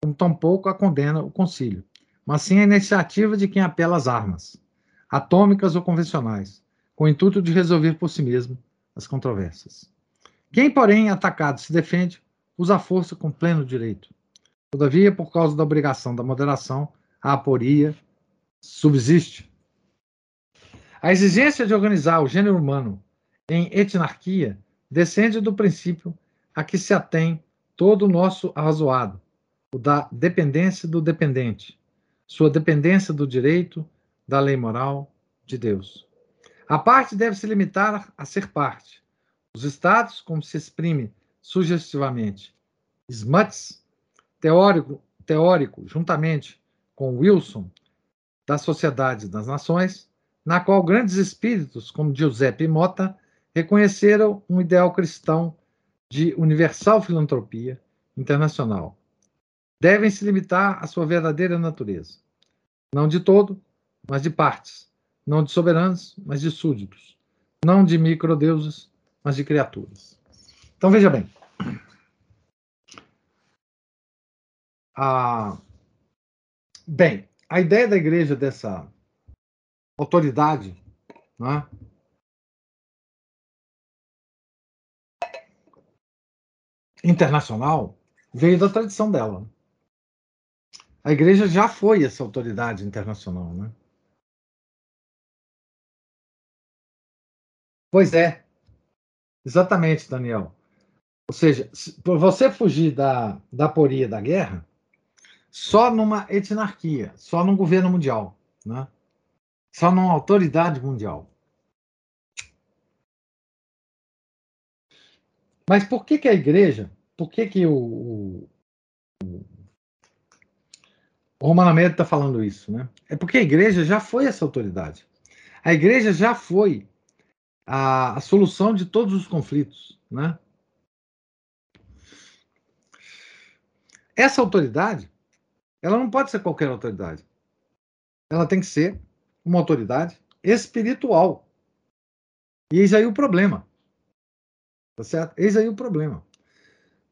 como tampouco a condena o concílio, mas sim a iniciativa de quem apela às armas, atômicas ou convencionais, com o intuito de resolver por si mesmo as controvérsias. Quem, porém, atacado se defende, usa a força com pleno direito. Todavia, por causa da obrigação da moderação, a aporia subsiste. A exigência de organizar o gênero humano em etnarquia descende do princípio a que se atém todo o nosso arrazoado, o da dependência do dependente, sua dependência do direito, da lei moral de Deus. A parte deve se limitar a ser parte. Os estados, como se exprime sugestivamente Smuts, teórico, teórico juntamente com Wilson, da Sociedade das Nações, na qual grandes espíritos como Giuseppe Mota reconheceram um ideal cristão de universal filantropia internacional. Devem se limitar à sua verdadeira natureza, não de todo, mas de partes, não de soberanos, mas de súditos, não de microdeuses, mas de criaturas. Então veja bem. Ah, bem, a ideia da igreja dessa autoridade, né, internacional veio da tradição dela. A igreja já foi essa autoridade internacional, né? Pois é. Exatamente, Daniel. Ou seja, por você fugir da, da poria da guerra, só numa etnarquia, só num governo mundial, né? só numa autoridade mundial. Mas por que, que a igreja, por que, que o, o, o Romano Américo está falando isso? Né? É porque a igreja já foi essa autoridade. A igreja já foi a, a solução de todos os conflitos. Né? Essa autoridade, ela não pode ser qualquer autoridade. Ela tem que ser uma autoridade espiritual. E eis aí o problema. Tá certo? Eis aí o problema.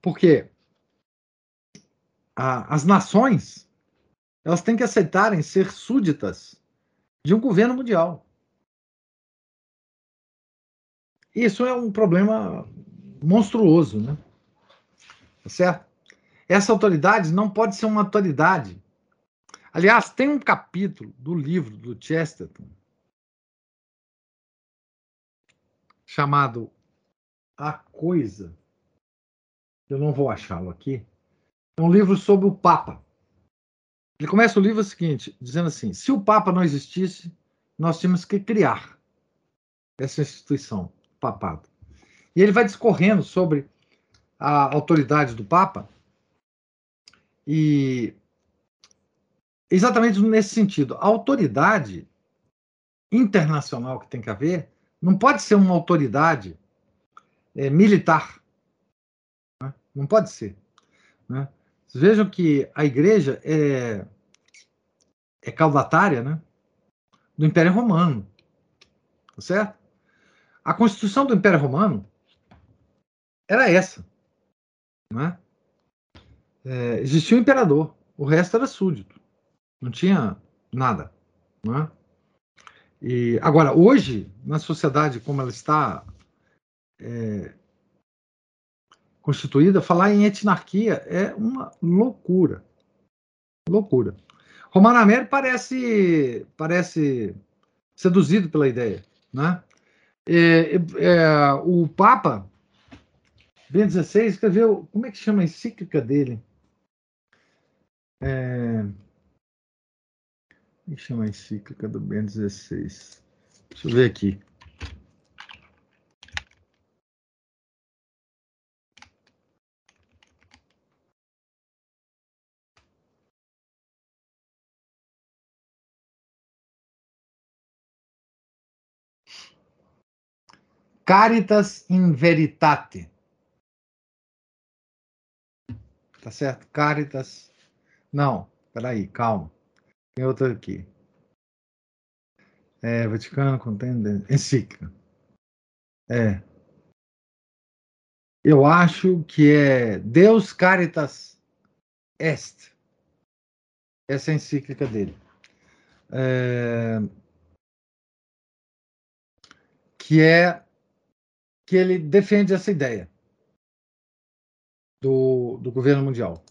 Porque a, as nações elas têm que aceitarem ser súditas de um governo mundial. Isso é um problema monstruoso, né? Tá certo? Essa autoridade não pode ser uma autoridade. Aliás, tem um capítulo do livro do Chesterton chamado a coisa. Eu não vou achá-lo aqui. É um livro sobre o Papa. Ele começa o livro seguinte, dizendo assim: se o Papa não existisse, nós tínhamos que criar essa instituição, papado. E ele vai discorrendo sobre a autoridade do Papa e exatamente nesse sentido, a autoridade internacional que tem que haver não pode ser uma autoridade é, militar. Né? Não pode ser. Né? Vocês vejam que a igreja é, é caudatária né? do Império Romano. Tá certo? A Constituição do Império Romano era essa. Né? É, existia o imperador, o resto era súdito. Não tinha nada. Né? E, agora, hoje, na sociedade como ela está é, constituída, falar em etnarquia é uma loucura. Loucura. Romano Américo parece, parece seduzido pela ideia. Né? É, é, o Papa Bento XVI escreveu, como é que chama a encíclica dele? É, como é que chama a encíclica do Bento XVI? Deixa eu ver aqui. Caritas in veritate. Tá certo? Caritas. Não, peraí, calma. Tem outra aqui. É, Vaticano contém encíclica. É. Eu acho que é Deus Caritas Est. Essa é a encíclica dele. É, que é que ele defende essa ideia do, do governo mundial.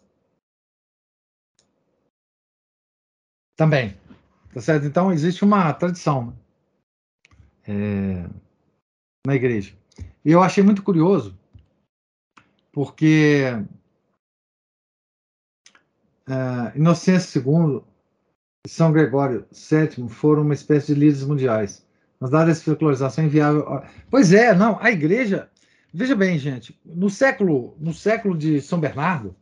Também. Tá certo? Então, existe uma tradição né? é, na igreja. E eu achei muito curioso, porque é, Inocêncio II e São Gregório VII foram uma espécie de líderes mundiais. Mas dada essa folclorização inviável. Pois é, não, a igreja. Veja bem, gente, no século, no século de São Bernardo,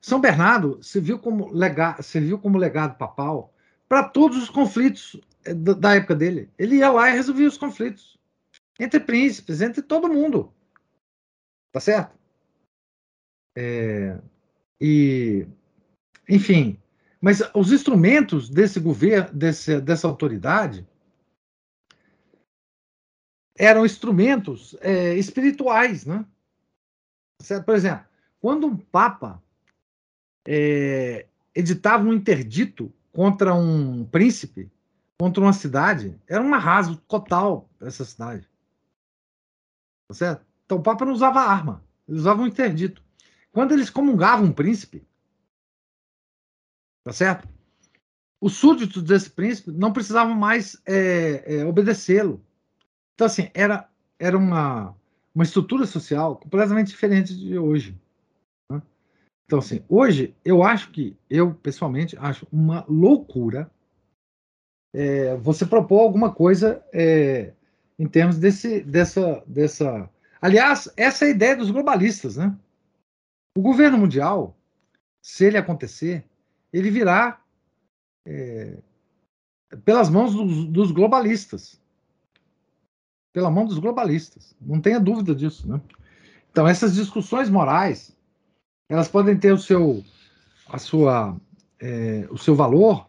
São Bernardo serviu como, lega, serviu como legado papal para todos os conflitos eh, da época dele. Ele ia lá e resolvia os conflitos entre príncipes, entre todo mundo. Tá certo? É, e, enfim, mas os instrumentos desse governo, desse, dessa autoridade, eram instrumentos é, espirituais, né? Certo? Por exemplo, quando um papa é, editava um interdito contra um príncipe, contra uma cidade, era um arraso total essa cidade. Tá certo? Então o Papa não usava arma, ele usava um interdito. Quando eles comungavam um príncipe, tá certo? Os súditos desse príncipe não precisavam mais é, é, obedecê-lo. Então, assim, era, era uma, uma estrutura social completamente diferente de hoje. Então, assim, hoje eu acho que, eu pessoalmente acho uma loucura é, você propor alguma coisa é, em termos desse, dessa, dessa. Aliás, essa é a ideia dos globalistas, né? O governo mundial, se ele acontecer, ele virá é, pelas mãos dos, dos, globalistas. Pela mão dos globalistas. Não tenha dúvida disso, né? Então, essas discussões morais elas podem ter o seu, a sua, é, o seu valor,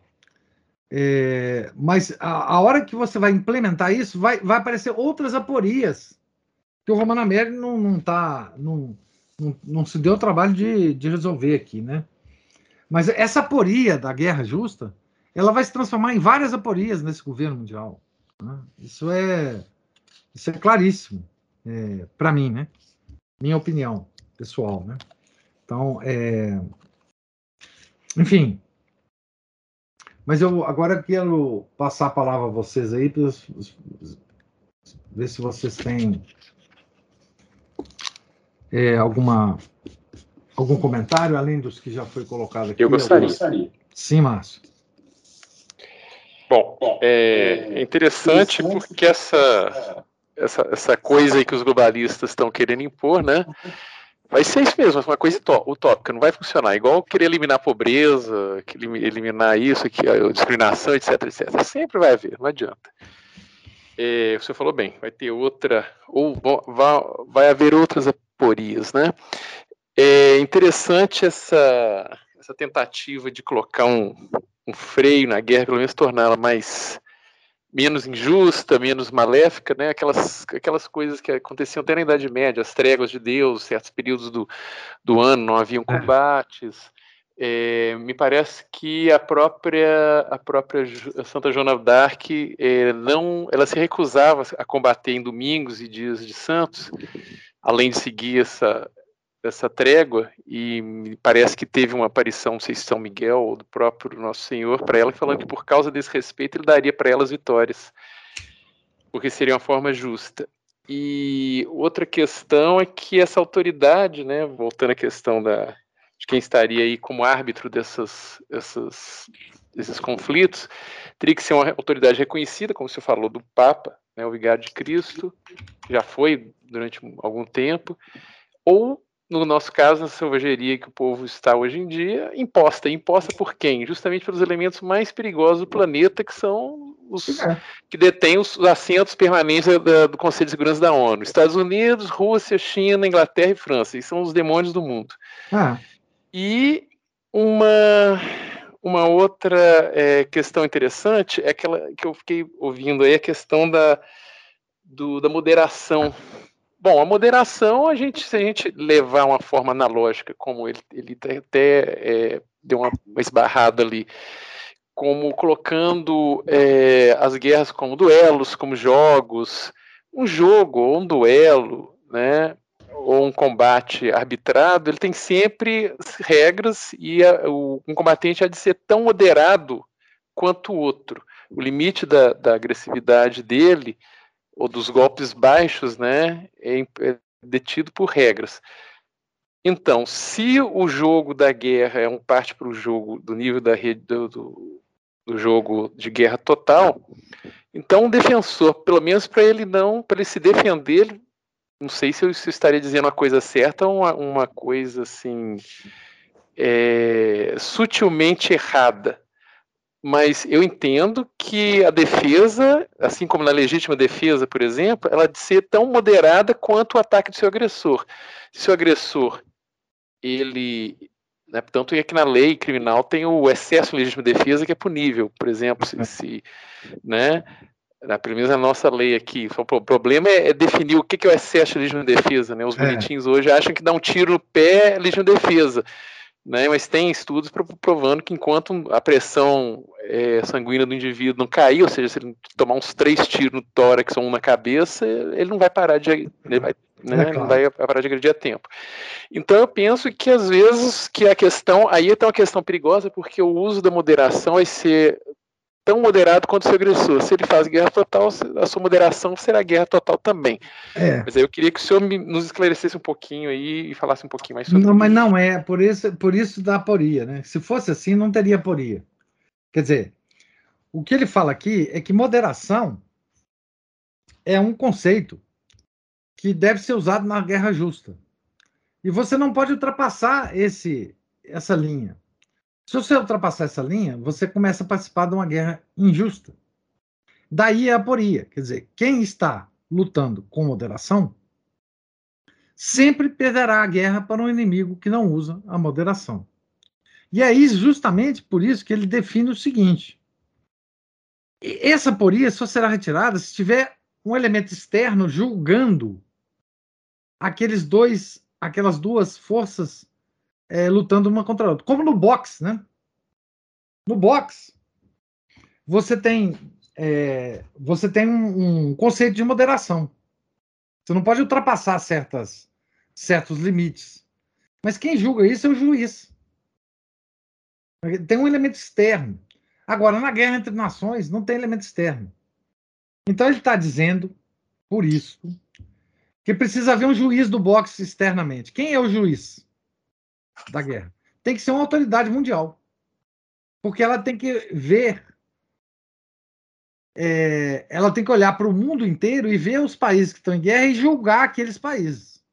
é, mas a, a, hora que você vai implementar isso, vai, vai aparecer outras aporias que o Romano Américo não, não, tá, não, não, não se deu o trabalho de, de resolver aqui, né? Mas essa aporia da guerra justa, ela vai se transformar em várias aporias nesse governo mundial. Né? Isso é isso é claríssimo é, para mim, né? Minha opinião pessoal, né? Então, é... enfim. Mas eu agora quero passar a palavra a vocês aí para ver se vocês têm é, alguma algum comentário além dos que já foi colocado aqui. Eu gostaria. Eu gostaria. Sim, Márcio. Bom, é interessante porque essa, essa, essa coisa aí que os globalistas estão querendo impor, né? Vai ser isso mesmo, uma coisa utópica, não vai funcionar. Igual querer eliminar a pobreza, eliminar isso, aqui, a discriminação, etc, etc. Sempre vai haver, não adianta. É, você falou bem, vai ter outra, ou vai, vai haver outras aporias, né? É interessante essa, essa tentativa de colocar um, um freio na guerra, pelo menos torná-la mais menos injusta, menos maléfica, né? Aquelas, aquelas coisas que aconteciam até na Idade Média, as tréguas de Deus, certos períodos do, do ano não haviam é. combates. É, me parece que a própria a própria Santa Joana d'Arc é, não ela se recusava a combater em domingos e dias de santos além de seguir essa essa trégua e parece que teve uma aparição, sei se São Miguel ou do próprio Nosso Senhor para ela, falando que por causa desse respeito ele daria para elas vitórias, porque seria uma forma justa. E outra questão é que essa autoridade, né, voltando à questão da, de quem estaria aí como árbitro dessas, dessas, desses conflitos, teria que ser uma autoridade reconhecida, como você falou, do Papa, né, o Vigário de Cristo, já foi durante algum tempo, ou no nosso caso, na selvageria que o povo está hoje em dia, imposta. Imposta por quem? Justamente pelos elementos mais perigosos do planeta, que são os é. que detêm os assentos permanentes da, do Conselho de Segurança da ONU. Estados Unidos, Rússia, China, Inglaterra e França. E são os demônios do mundo. Ah. E uma, uma outra é, questão interessante é aquela que eu fiquei ouvindo aí, a questão da, do, da moderação. Bom, a moderação, a gente, se a gente levar uma forma analógica, como ele, ele até é, deu uma, esbarrada ali, como colocando é, as guerras como duelos, como jogos, um jogo ou um duelo, né, ou um combate arbitrado, ele tem sempre regras e a, o, um combatente há de ser tão moderado quanto o outro. O limite da, da agressividade dele ou dos golpes baixos, né, é, é detido por regras. Então, se o jogo da guerra é um parte para o jogo do nível da rede do, do, do jogo de guerra total. Então, um defensor, pelo menos para ele não, para ele se defender, não sei se eu, se eu, estaria dizendo a coisa certa ou uma, uma coisa assim é, sutilmente errada. Mas eu entendo que a defesa, assim como na legítima defesa, por exemplo, ela de ser tão moderada quanto o ataque do seu agressor. Se o agressor ele né? Tanto é que na lei criminal tem o excesso de legítima defesa que é punível, por exemplo, se, se né, na, na nossa lei aqui. O problema é, é definir o que é o excesso de legítima defesa. Né? Os é. bonitinhos hoje acham que dar um tiro no pé é legítima defesa. Né? Mas tem estudos provando que enquanto a pressão é, sanguínea do indivíduo não cair, ou seja, se ele tomar uns três tiros no tórax ou um na cabeça, ele não vai parar de. Ele vai né? É claro. Não vai parar de agredir a tempo. Então eu penso que às vezes que a questão, aí tem uma questão perigosa, porque o uso da moderação vai ser tão moderado quanto o seu agressor. Se ele faz guerra total, a sua moderação será guerra total também. É. Mas aí eu queria que o senhor me, nos esclarecesse um pouquinho aí e falasse um pouquinho mais sobre Não, isso. mas não é, por isso, por isso dá aporia, né? Se fosse assim, não teria aporia. Quer dizer, o que ele fala aqui é que moderação é um conceito que deve ser usado na guerra justa. E você não pode ultrapassar esse, essa linha. Se você ultrapassar essa linha, você começa a participar de uma guerra injusta. Daí a aporia. Quer dizer, quem está lutando com moderação sempre perderá a guerra para um inimigo que não usa a moderação. E é justamente por isso que ele define o seguinte: essa aporia só será retirada se tiver um elemento externo julgando aqueles dois, aquelas duas forças é, lutando uma contra a outra. Como no boxe, né? No boxe, você tem, é, você tem um, um, conceito de moderação. Você não pode ultrapassar certas, certos limites. Mas quem julga isso é o juiz. Tem um elemento externo. Agora, na guerra entre nações, não tem elemento externo. Então, ele está dizendo, por isso, que precisa haver um juiz do boxe externamente. Quem é o juiz da guerra? Tem que ser uma autoridade mundial. Porque ela tem que ver, é, ela tem que olhar para o mundo inteiro e ver os países que estão em guerra e julgar aqueles países.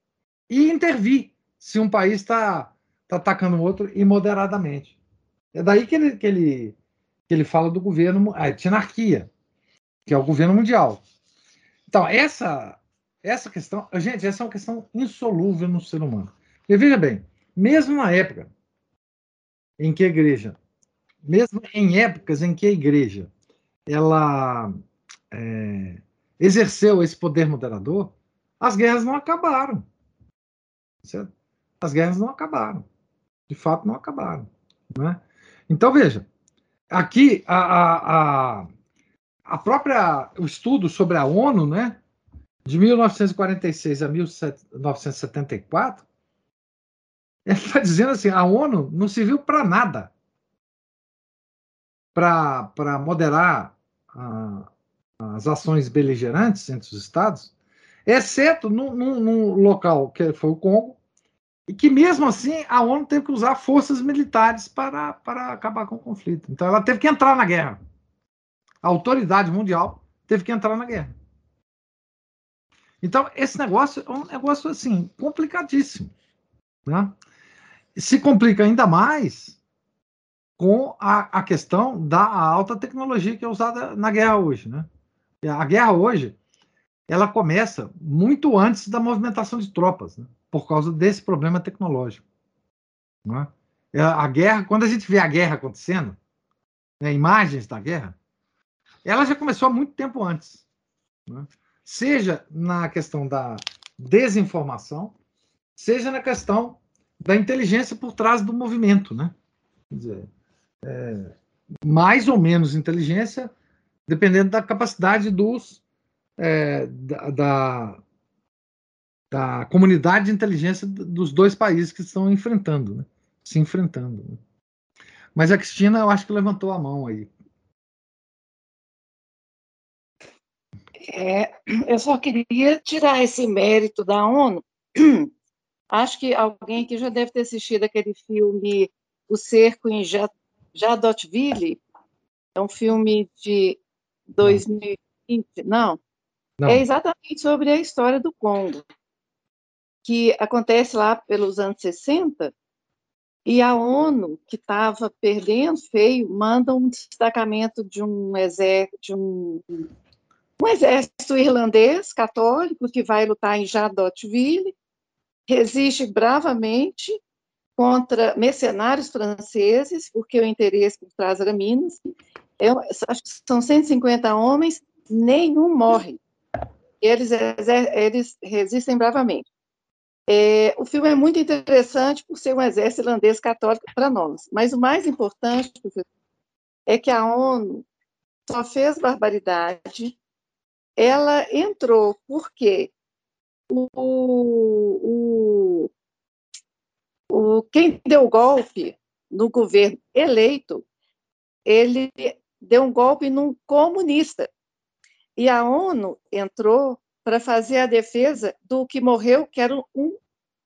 E intervir se um país está tá atacando o outro imoderadamente. É daí que ele, que ele, que ele fala do governo, a tinarquia, que é o governo mundial. Então, essa essa questão, gente, essa é uma questão insolúvel no ser humano. E veja bem, mesmo na época em que a igreja, mesmo em épocas em que a igreja ela é, exerceu esse poder moderador, as guerras não acabaram. Certo? As guerras não acabaram. De fato, não acabaram. Né? Então, veja, aqui a, a, a, própria o estudo sobre a ONU, né, de 1946 a 1974, ele está dizendo assim: a ONU não serviu para nada para moderar as ações beligerantes entre os Estados, exceto num, local que foi o Congo, e que mesmo assim a ONU teve que usar forças militares para, para acabar com o conflito. Então ela teve que entrar na guerra. A autoridade mundial teve que entrar na guerra. Então, esse negócio é um negócio assim, complicadíssimo. Né? Se complica ainda mais com a, a questão da alta tecnologia que é usada na guerra hoje. Né? A guerra hoje ela começa muito antes da movimentação de tropas, né? por causa desse problema tecnológico. Né? A guerra, quando a gente vê a guerra acontecendo, né, imagens da guerra, ela já começou há muito tempo antes. Né? Seja na questão da desinformação, seja na questão da inteligência por trás do movimento. Né? Quer dizer, é, mais ou menos inteligência, dependendo da capacidade dos é, da, da, da, comunidade de inteligência dos dois países que estão enfrentando, né? se enfrentando. Né? Mas a Cristina, eu acho que levantou a mão aí. É, eu só queria tirar esse mérito da ONU. Acho que alguém que já deve ter assistido aquele filme O Cerco em Jadotville, é um filme de 2020, não, não, é exatamente sobre a história do Congo, que acontece lá pelos anos 60, e a ONU, que estava perdendo feio, manda um destacamento de um exército, de um, um exército irlandês católico que vai lutar em Jadotville, resiste bravamente contra mercenários franceses, porque o interesse por trás era Minas. Eu, acho que são 150 homens, nenhum morre. Eles, eles resistem bravamente. É, o filme é muito interessante por ser um exército irlandês católico para nós, mas o mais importante, é que a ONU só fez barbaridade, ela entrou porque o, o, o, quem deu o golpe no governo eleito, ele deu um golpe num comunista. E a ONU entrou para fazer a defesa do que morreu, que era um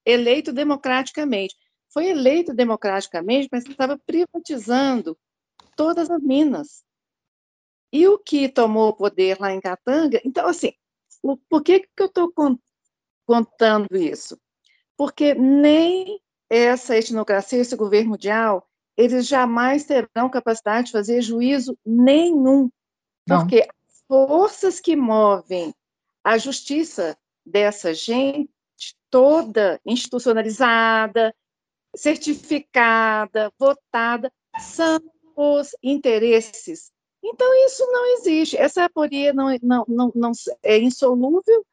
eleito democraticamente. Foi eleito democraticamente, mas estava privatizando todas as minas. E o que tomou o poder lá em Katanga? Então, assim, por que, que eu estou contando isso? Porque nem essa etnocracia, esse governo mundial, eles jamais terão capacidade de fazer juízo nenhum. Não. Porque as forças que movem a justiça dessa gente toda institucionalizada, certificada, votada, são os interesses. Então, isso não existe. Essa aporia não, não, não, não é insolúvel.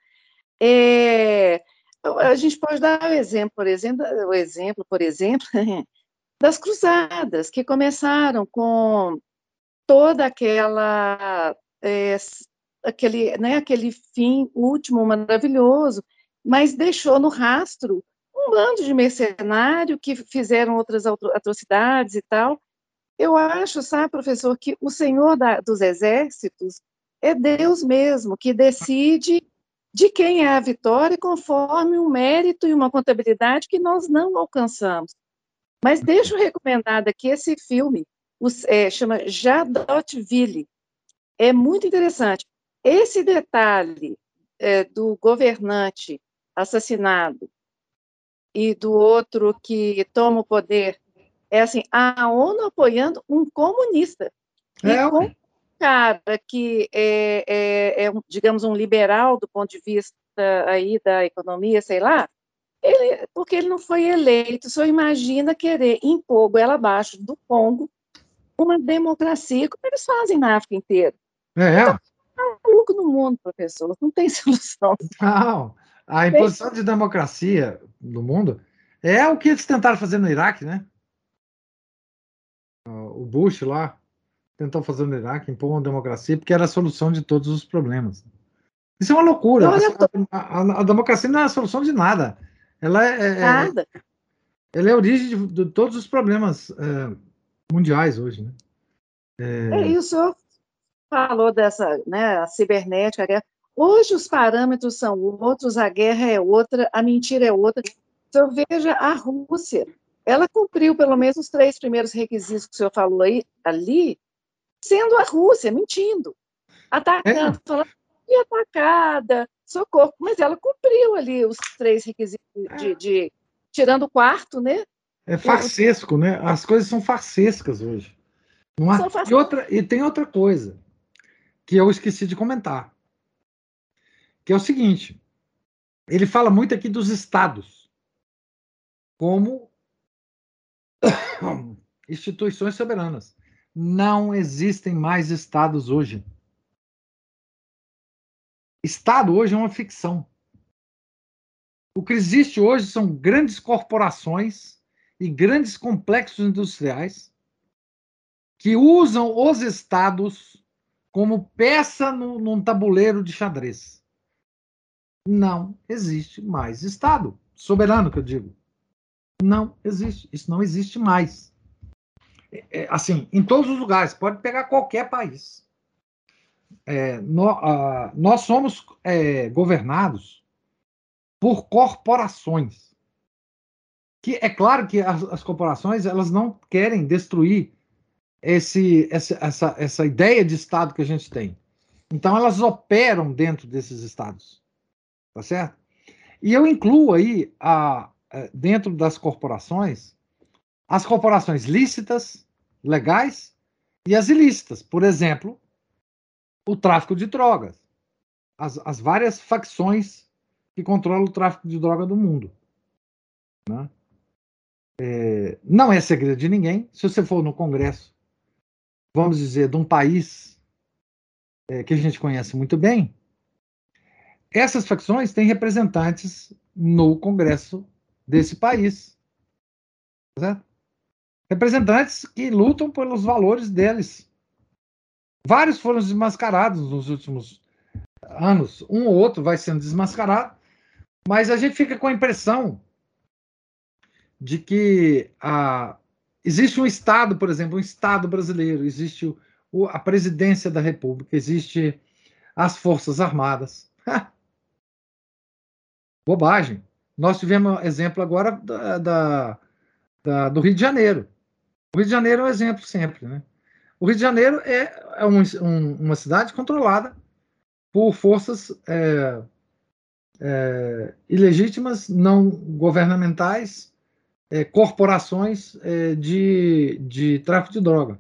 É, a gente pode dar o exemplo, por exemplo, o exemplo, por exemplo, [LAUGHS] das cruzadas, que começaram com toda aquela é, aquele, né, aquele fim último maravilhoso, mas deixou no rastro um bando de mercenário que fizeram outras atrocidades e tal. Eu acho, sabe, professor, que o Senhor da, dos Exércitos é Deus mesmo que decide de quem é a vitória conforme um mérito e uma contabilidade que nós não alcançamos. Mas deixa eu recomendar aqui esse filme, os, é, chama Jadotville. É muito interessante. Esse detalhe é, do governante assassinado e do outro que toma o poder é assim a ONU apoiando um comunista é, e com cara que é, é, é, digamos um liberal do ponto de vista aí da economia sei lá ele, porque ele não foi eleito só imagina querer impor ela abaixo do Congo uma democracia como eles fazem na África inteira é, então, maluco no mundo, professor, não tem [LAUGHS] solução. Não, a imposição de democracia no mundo é o que eles tentaram fazer no Iraque, né? O Bush lá tentou fazer no Iraque, impor uma democracia, porque era a solução de todos os problemas. Isso é uma loucura. A, a, a, democracia não é a solução de nada. Ela é, é, é nada. ela é a origem de, de todos os problemas é, mundiais hoje, né? É, é isso falou dessa né, a cibernética, a guerra. Hoje os parâmetros são outros, a guerra é outra, a mentira é outra. Então, veja a Rússia. Ela cumpriu pelo menos os três primeiros requisitos que o senhor falou aí, ali, sendo a Rússia, mentindo, atacando, é. falando que atacada, socorro. Mas ela cumpriu ali os três requisitos de, de tirando o quarto, né? É farsesco, né? As coisas são farsescas hoje. Não há... e, outra, e tem outra coisa que eu esqueci de comentar, que é o seguinte: ele fala muito aqui dos estados como [COUGHS] instituições soberanas. Não existem mais estados hoje. Estado hoje é uma ficção. O que existe hoje são grandes corporações e grandes complexos industriais que usam os estados como peça no, num tabuleiro de xadrez. Não existe mais Estado. Soberano, que eu digo. Não existe. Isso não existe mais. É, é assim, em todos os lugares. Pode pegar qualquer país. É, no, nós somos é, governados por corporações. Que é claro que as, as corporações elas não querem destruir esse, essa, essa, essa ideia de Estado que a gente tem. Então, elas operam dentro desses Estados. Tá certo? E eu incluo aí, a, a, dentro das corporações, as corporações lícitas, legais, e as ilícitas. Por exemplo, o tráfico de drogas. As, as várias facções que controlam o tráfico de droga do mundo. Né? É, não é segredo de ninguém. Se você for no Congresso vamos dizer, de um país é, que a gente conhece muito bem, essas facções têm representantes no Congresso desse país. Certo? Representantes que lutam pelos valores deles. Vários foram desmascarados nos últimos anos. Um ou outro vai sendo desmascarado, mas a gente fica com a impressão de que a, Existe um Estado, por exemplo, um Estado brasileiro, existe o, a presidência da República, existe as Forças Armadas. Bobagem. Nós tivemos exemplo agora da, da, da, do Rio de Janeiro. O Rio de Janeiro é um exemplo sempre. Né? O Rio de Janeiro é, é um, um, uma cidade controlada por forças é, é, ilegítimas, não governamentais, é, corporações é, de, de tráfico de droga.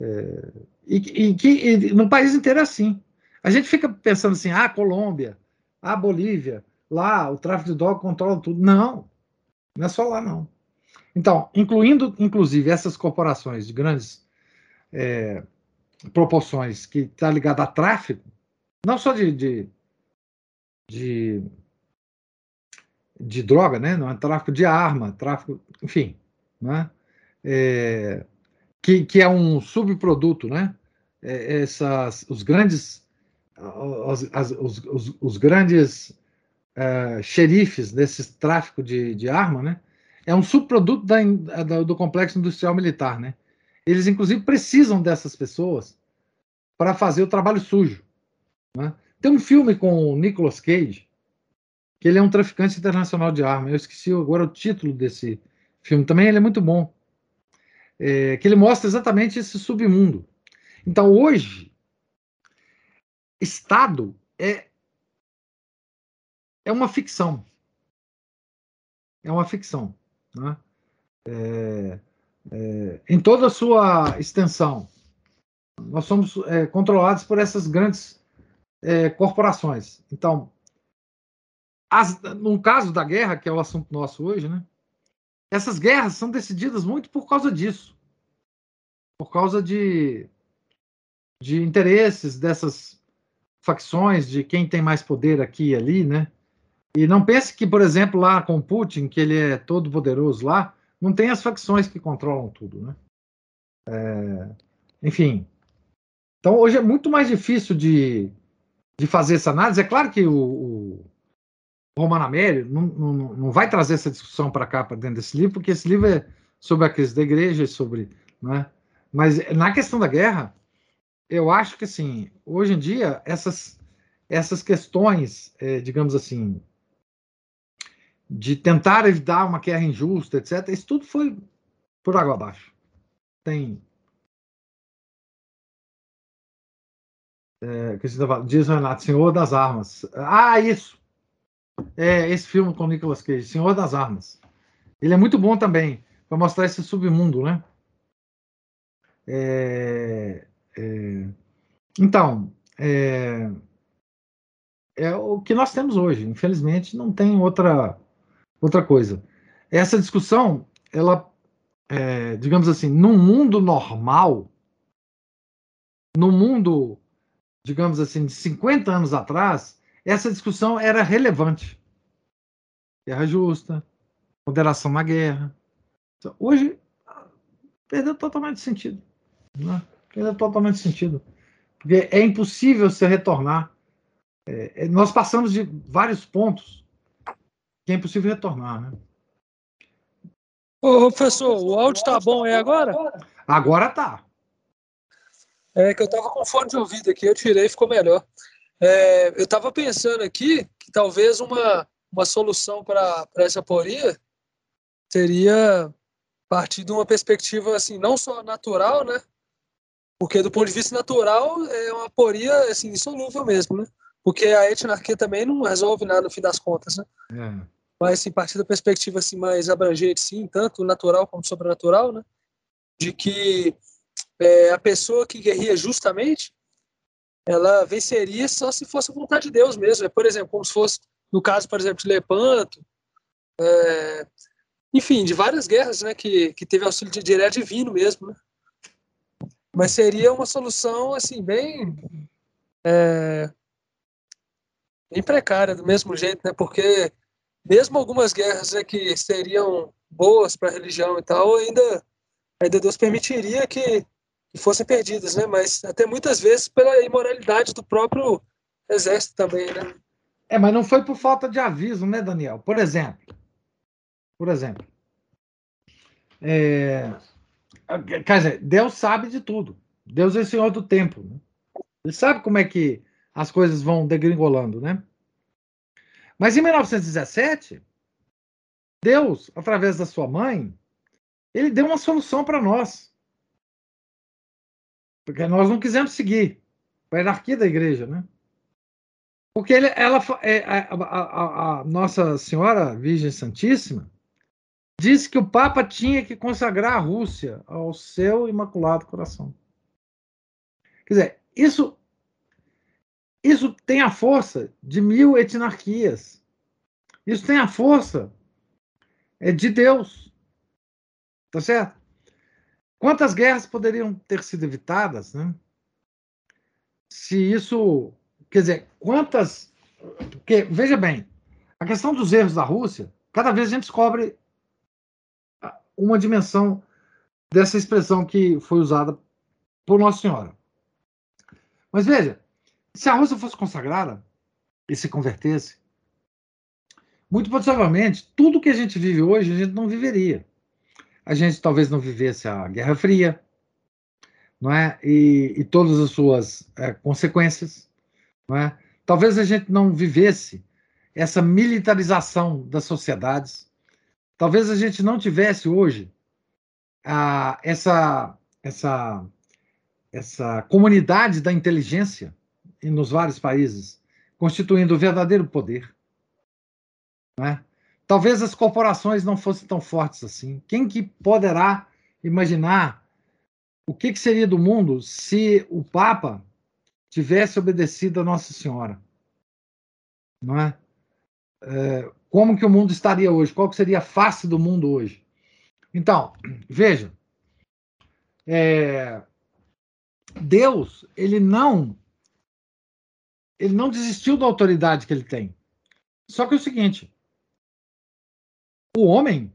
É, e, e, que e no país inteiro é assim. A gente fica pensando assim, ah, Colômbia, ah, Bolívia, lá o tráfico de droga controla tudo. Não, não é só lá, não. Então, incluindo, inclusive, essas corporações de grandes é, proporções que está ligada a tráfico, não só de, de, de de droga, né? Não é tráfico de arma, tráfico, enfim, né? É, que, que é um subproduto, né? É, essas, os grandes, os, as, os, os, os grandes uh, xerifes desse tráfico de, de arma, né? É um subproduto da, da, do complexo industrial militar, né? Eles inclusive precisam dessas pessoas para fazer o trabalho sujo. Né? Tem um filme com o Nicolas Cage que ele é um traficante internacional de armas. Eu esqueci agora o título desse filme. Também ele é muito bom. É, que ele mostra exatamente esse submundo. Então, hoje, Estado é, é uma ficção. É uma ficção. Né? É, é, em toda a sua extensão. Nós somos é, controlados por essas grandes é, corporações. Então, as, no caso da guerra, que é o assunto nosso hoje, né? Essas guerras são decididas muito por causa disso. Por causa de, de interesses dessas facções, de quem tem mais poder aqui e ali, né? E não pense que, por exemplo, lá com Putin, que ele é todo poderoso lá, não tem as facções que controlam tudo, né? É, enfim. Então, hoje é muito mais difícil de, de fazer essa análise. É claro que o, o Romano Amélio não, não, não vai trazer essa discussão para cá, para dentro desse livro, porque esse livro é sobre a crise da igreja, sobre. Né? Mas na questão da guerra, eu acho que, assim, hoje em dia, essas, essas questões, é, digamos assim, de tentar evitar uma guerra injusta, etc., isso tudo foi por água abaixo. Tem. É, tá diz Renato, Senhor das Armas. Ah, isso! É esse filme com Nicolas Cage, Senhor das Armas. Ele é muito bom também para mostrar esse submundo, né? É, é, então, é, é o que nós temos hoje. Infelizmente, não tem outra outra coisa. Essa discussão, ela, é, digamos assim, num mundo normal, no mundo, digamos assim, de 50 anos atrás, essa discussão era relevante. Guerra justa, moderação na guerra. Então, hoje, perdeu totalmente sentido. Né? Perdeu totalmente sentido. Porque é impossível se retornar. É, é, nós passamos de vários pontos que é impossível retornar. Né? Ô, professor, o áudio tá bom aí agora? Agora tá. É que eu tava com fone de ouvido aqui, eu tirei e ficou melhor. É, eu tava pensando aqui que talvez uma, uma solução para essa aporia seria partir de uma perspectiva assim, não só natural, né? Porque do ponto de vista natural é uma aporia assim, insolúvel mesmo, né? Porque a etnarquia também não resolve nada no fim das contas, né? É mas assim, partir da perspectiva assim, mais abrangente, sim, tanto natural como sobrenatural, né? de que é, a pessoa que guerria justamente, ela venceria só se fosse a vontade de Deus mesmo. É, por exemplo, como se fosse, no caso, por exemplo, de Lepanto, é, enfim, de várias guerras né, que, que teve auxílio de direto divino mesmo. Né? Mas seria uma solução assim bem é, bem precária do mesmo jeito, né? Porque mesmo algumas guerras né, que seriam boas para a religião e tal, ainda, ainda Deus permitiria que, que, fossem perdidas, né? Mas até muitas vezes pela imoralidade do próprio exército também, né? É, mas não foi por falta de aviso, né, Daniel? Por exemplo, por exemplo, é, quer dizer, Deus sabe de tudo. Deus é o Senhor do tempo. Né? Ele sabe como é que as coisas vão degringolando, né? Mas em 1917, Deus, através da sua mãe, ele deu uma solução para nós. Porque nós não quisemos seguir a hierarquia da igreja, né? Porque ele, ela, é, a, a, a, Nossa Senhora Virgem Santíssima disse que o Papa tinha que consagrar a Rússia ao seu Imaculado Coração. Quer dizer, isso isso tem a força de mil etnarquias. Isso tem a força é de Deus. Tá certo? Quantas guerras poderiam ter sido evitadas, né? Se isso, quer dizer, quantas porque veja bem, a questão dos erros da Rússia, cada vez a gente descobre uma dimensão dessa expressão que foi usada por Nossa Senhora. Mas veja, se a Rússia fosse consagrada e se convertesse, muito possivelmente, tudo que a gente vive hoje, a gente não viveria. A gente talvez não vivesse a Guerra Fria, não é? E, e todas as suas é, consequências, não é? Talvez a gente não vivesse essa militarização das sociedades. Talvez a gente não tivesse hoje a, essa essa essa comunidade da inteligência nos vários países, constituindo o verdadeiro poder. Né? Talvez as corporações não fossem tão fortes assim. Quem que poderá imaginar o que, que seria do mundo se o Papa tivesse obedecido a Nossa Senhora? Não é? é como que o mundo estaria hoje? Qual seria a face do mundo hoje? Então, veja, é, Deus ele não ele não desistiu da autoridade que ele tem. Só que é o seguinte: o homem,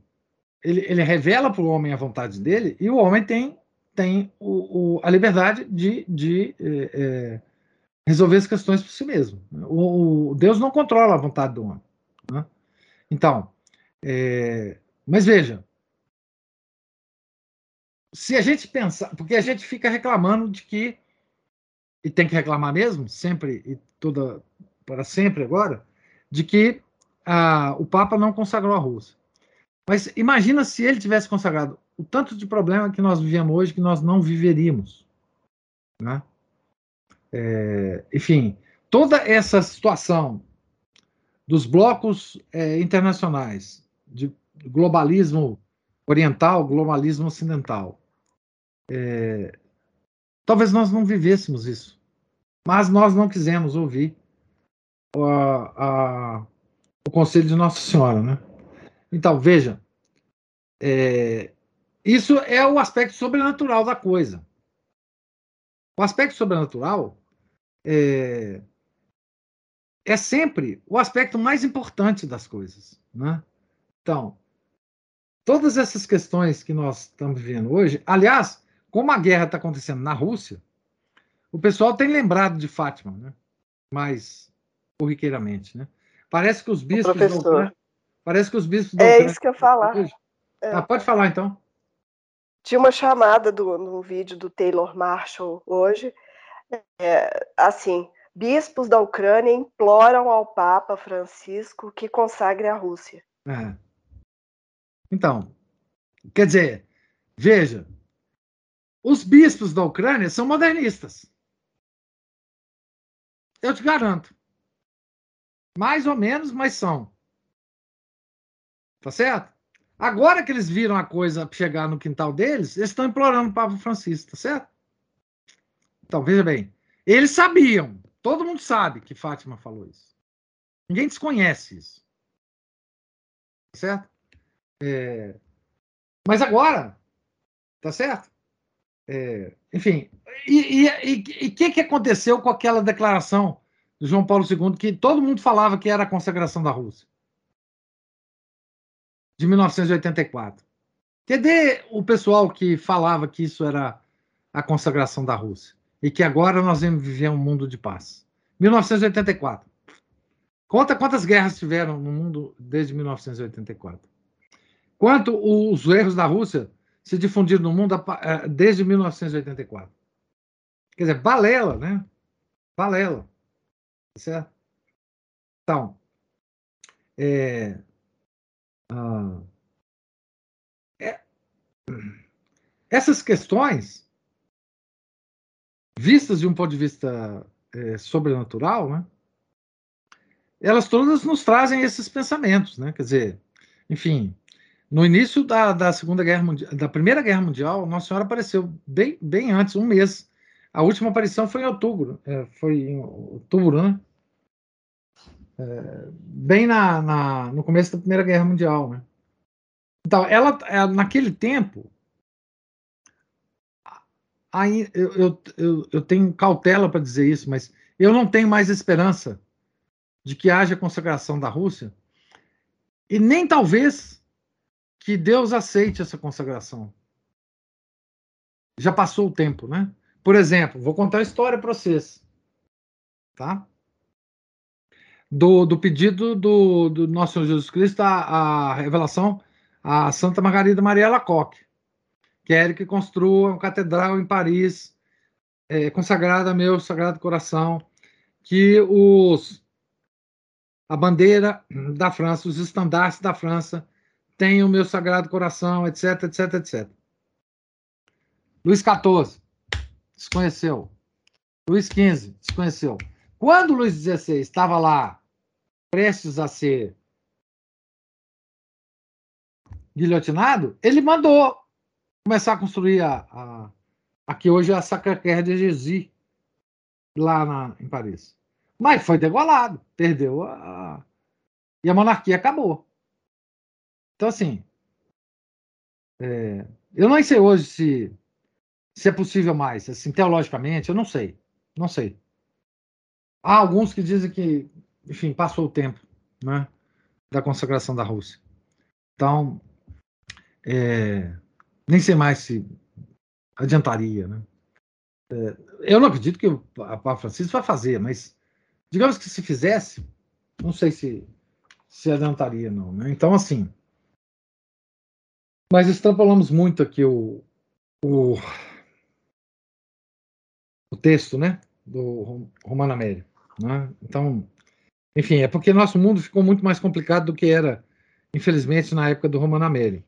ele, ele revela para o homem a vontade dele, e o homem tem, tem o, o a liberdade de, de é, é, resolver as questões por si mesmo. O, o, Deus não controla a vontade do homem. Né? Então, é, mas veja, se a gente pensar, porque a gente fica reclamando de que, e tem que reclamar mesmo, sempre toda para sempre agora, de que a, o Papa não consagrou a Rússia. Mas imagina se ele tivesse consagrado o tanto de problema que nós vivemos hoje que nós não viveríamos. Né? É, enfim, toda essa situação dos blocos é, internacionais, de, globalismo oriental, globalismo ocidental. É, talvez nós não vivêssemos isso, mas nós não quisemos ouvir a, o conselho de Nossa Senhora, né? Então, veja, é, isso é o aspecto sobrenatural da coisa. O aspecto sobrenatural é, é sempre o aspecto mais importante das coisas. Né? Então, todas essas questões que nós estamos vivendo hoje, aliás, como a guerra está acontecendo na Rússia, o pessoal tem lembrado de Fátima, né? mais corriqueiramente. Né? Parece que os bispos. Ucrânia, parece que os bispos. É isso que eu falar. É. Ah, pode falar então. Tinha uma chamada do, num vídeo do Taylor Marshall hoje, é, assim, bispos da Ucrânia imploram ao Papa Francisco que consagre a Rússia. É. Então, quer dizer, veja, os bispos da Ucrânia são modernistas. Eu te garanto. Mais ou menos, mas são. Tá certo? Agora que eles viram a coisa chegar no quintal deles, eles estão implorando o Papa Francisco, tá certo? Então, veja bem. Eles sabiam, todo mundo sabe que Fátima falou isso. Ninguém desconhece isso. Tá certo? É, mas agora, tá certo? É, enfim, e o que, que aconteceu com aquela declaração de João Paulo II que todo mundo falava que era a consagração da Rússia? de 1984. Cadê o pessoal que falava que isso era a consagração da Rússia? E que agora nós vamos viver um mundo de paz. 1984. Conta quantas guerras tiveram no mundo desde 1984. Quanto os erros da Rússia se difundiram no mundo eh, desde 1984. Quer dizer, balela, né? Balela. Certo? Então, é, ah, é, essas questões, vistas de um ponto de vista é, sobrenatural, né, elas todas nos trazem esses pensamentos, né? Quer dizer, enfim, no início da, da Segunda Guerra Mundial, da Primeira Guerra Mundial, Nossa Senhora apareceu bem, bem antes, um mês. A última aparição foi em outubro, é, foi em outubro, né? É, bem na, na, no começo da Primeira Guerra Mundial. Né? Então, ela, é, naquele tempo, aí, eu, eu, eu, eu tenho cautela para dizer isso, mas eu não tenho mais esperança de que haja consagração da Rússia, e nem talvez que Deus aceite essa consagração. Já passou o tempo, né? Por exemplo, vou contar a história para vocês. Tá? do, do pedido do, do Nosso Senhor Jesus Cristo, a, a revelação a Santa Margarida Maria Lacoque, quer que construa uma catedral em Paris, é, consagrada a meu Sagrado Coração, que os a bandeira da França, os estandartes da França tenham o meu Sagrado Coração, etc, etc, etc. Luís XIV desconheceu. Luís XV desconheceu. Quando Luís XVI estava lá prestes a ser guilhotinado, ele mandou começar a construir a, a, a que hoje é a Sacré-Cœur de Jesus, lá na, em Paris. Mas foi degolado, perdeu a, a, e a monarquia acabou. Então, assim, é, eu não sei hoje se, se é possível mais, assim, teologicamente, eu não sei, não sei. Há alguns que dizem que enfim, passou o tempo né, da consagração da Rússia. Então, é, nem sei mais se adiantaria. Né? É, eu não acredito que o Papa Francisco vai fazer, mas digamos que se fizesse, não sei se, se adiantaria, não. Né? Então, assim. Mas extrapolamos muito aqui o, o, o texto né, do Romano Américo. Né? Então, enfim, é porque nosso mundo ficou muito mais complicado do que era, infelizmente, na época do Romano Américo.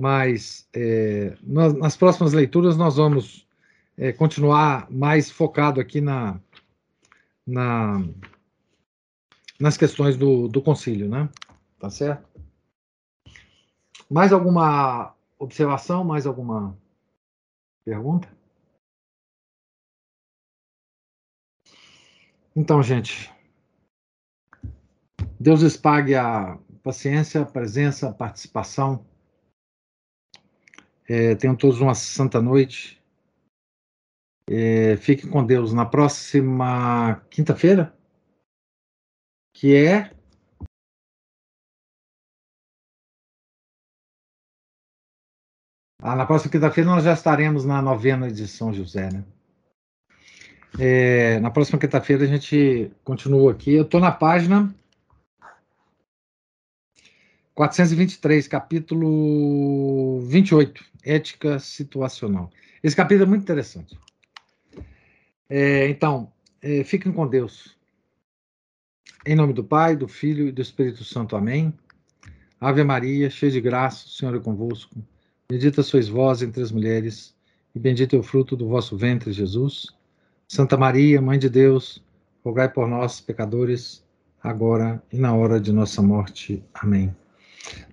Mas é, nas, próximas leituras nós vamos é, continuar mais focado aqui na, na nas questões do, do concílio, né? Tá certo? Mais alguma observação? Mais alguma pergunta? Então, gente, Deus lhes pague a paciência, a presença, a participação. É, tenham todos uma santa noite. É, fiquem com Deus na próxima quinta-feira, que é. Ah, na próxima quinta-feira nós já estaremos na novena de São José, né? É, na próxima quinta-feira a gente continua aqui. Eu estou na página 423, capítulo 28, Ética Situacional. Esse capítulo é muito interessante. É, então, é, fiquem com Deus. Em nome do Pai, do Filho e do Espírito Santo. Amém. Ave Maria, cheia de graça, o Senhor é convosco. Bendita sois vós entre as mulheres, e bendito é o fruto do vosso ventre, Jesus. Santa Maria, Mãe de Deus, rogai por nós, pecadores, agora e na hora de nossa morte. Amém.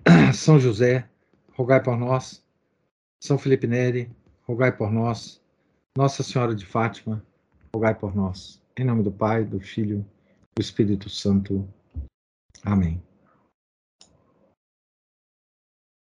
[CLEARS THROAT] São José, rogai por nós. São Felipe Neri, rogai por nós. Nossa Senhora de Fátima, rogai por nós. Em nome do Pai, do Filho do Espírito Santo. Amém.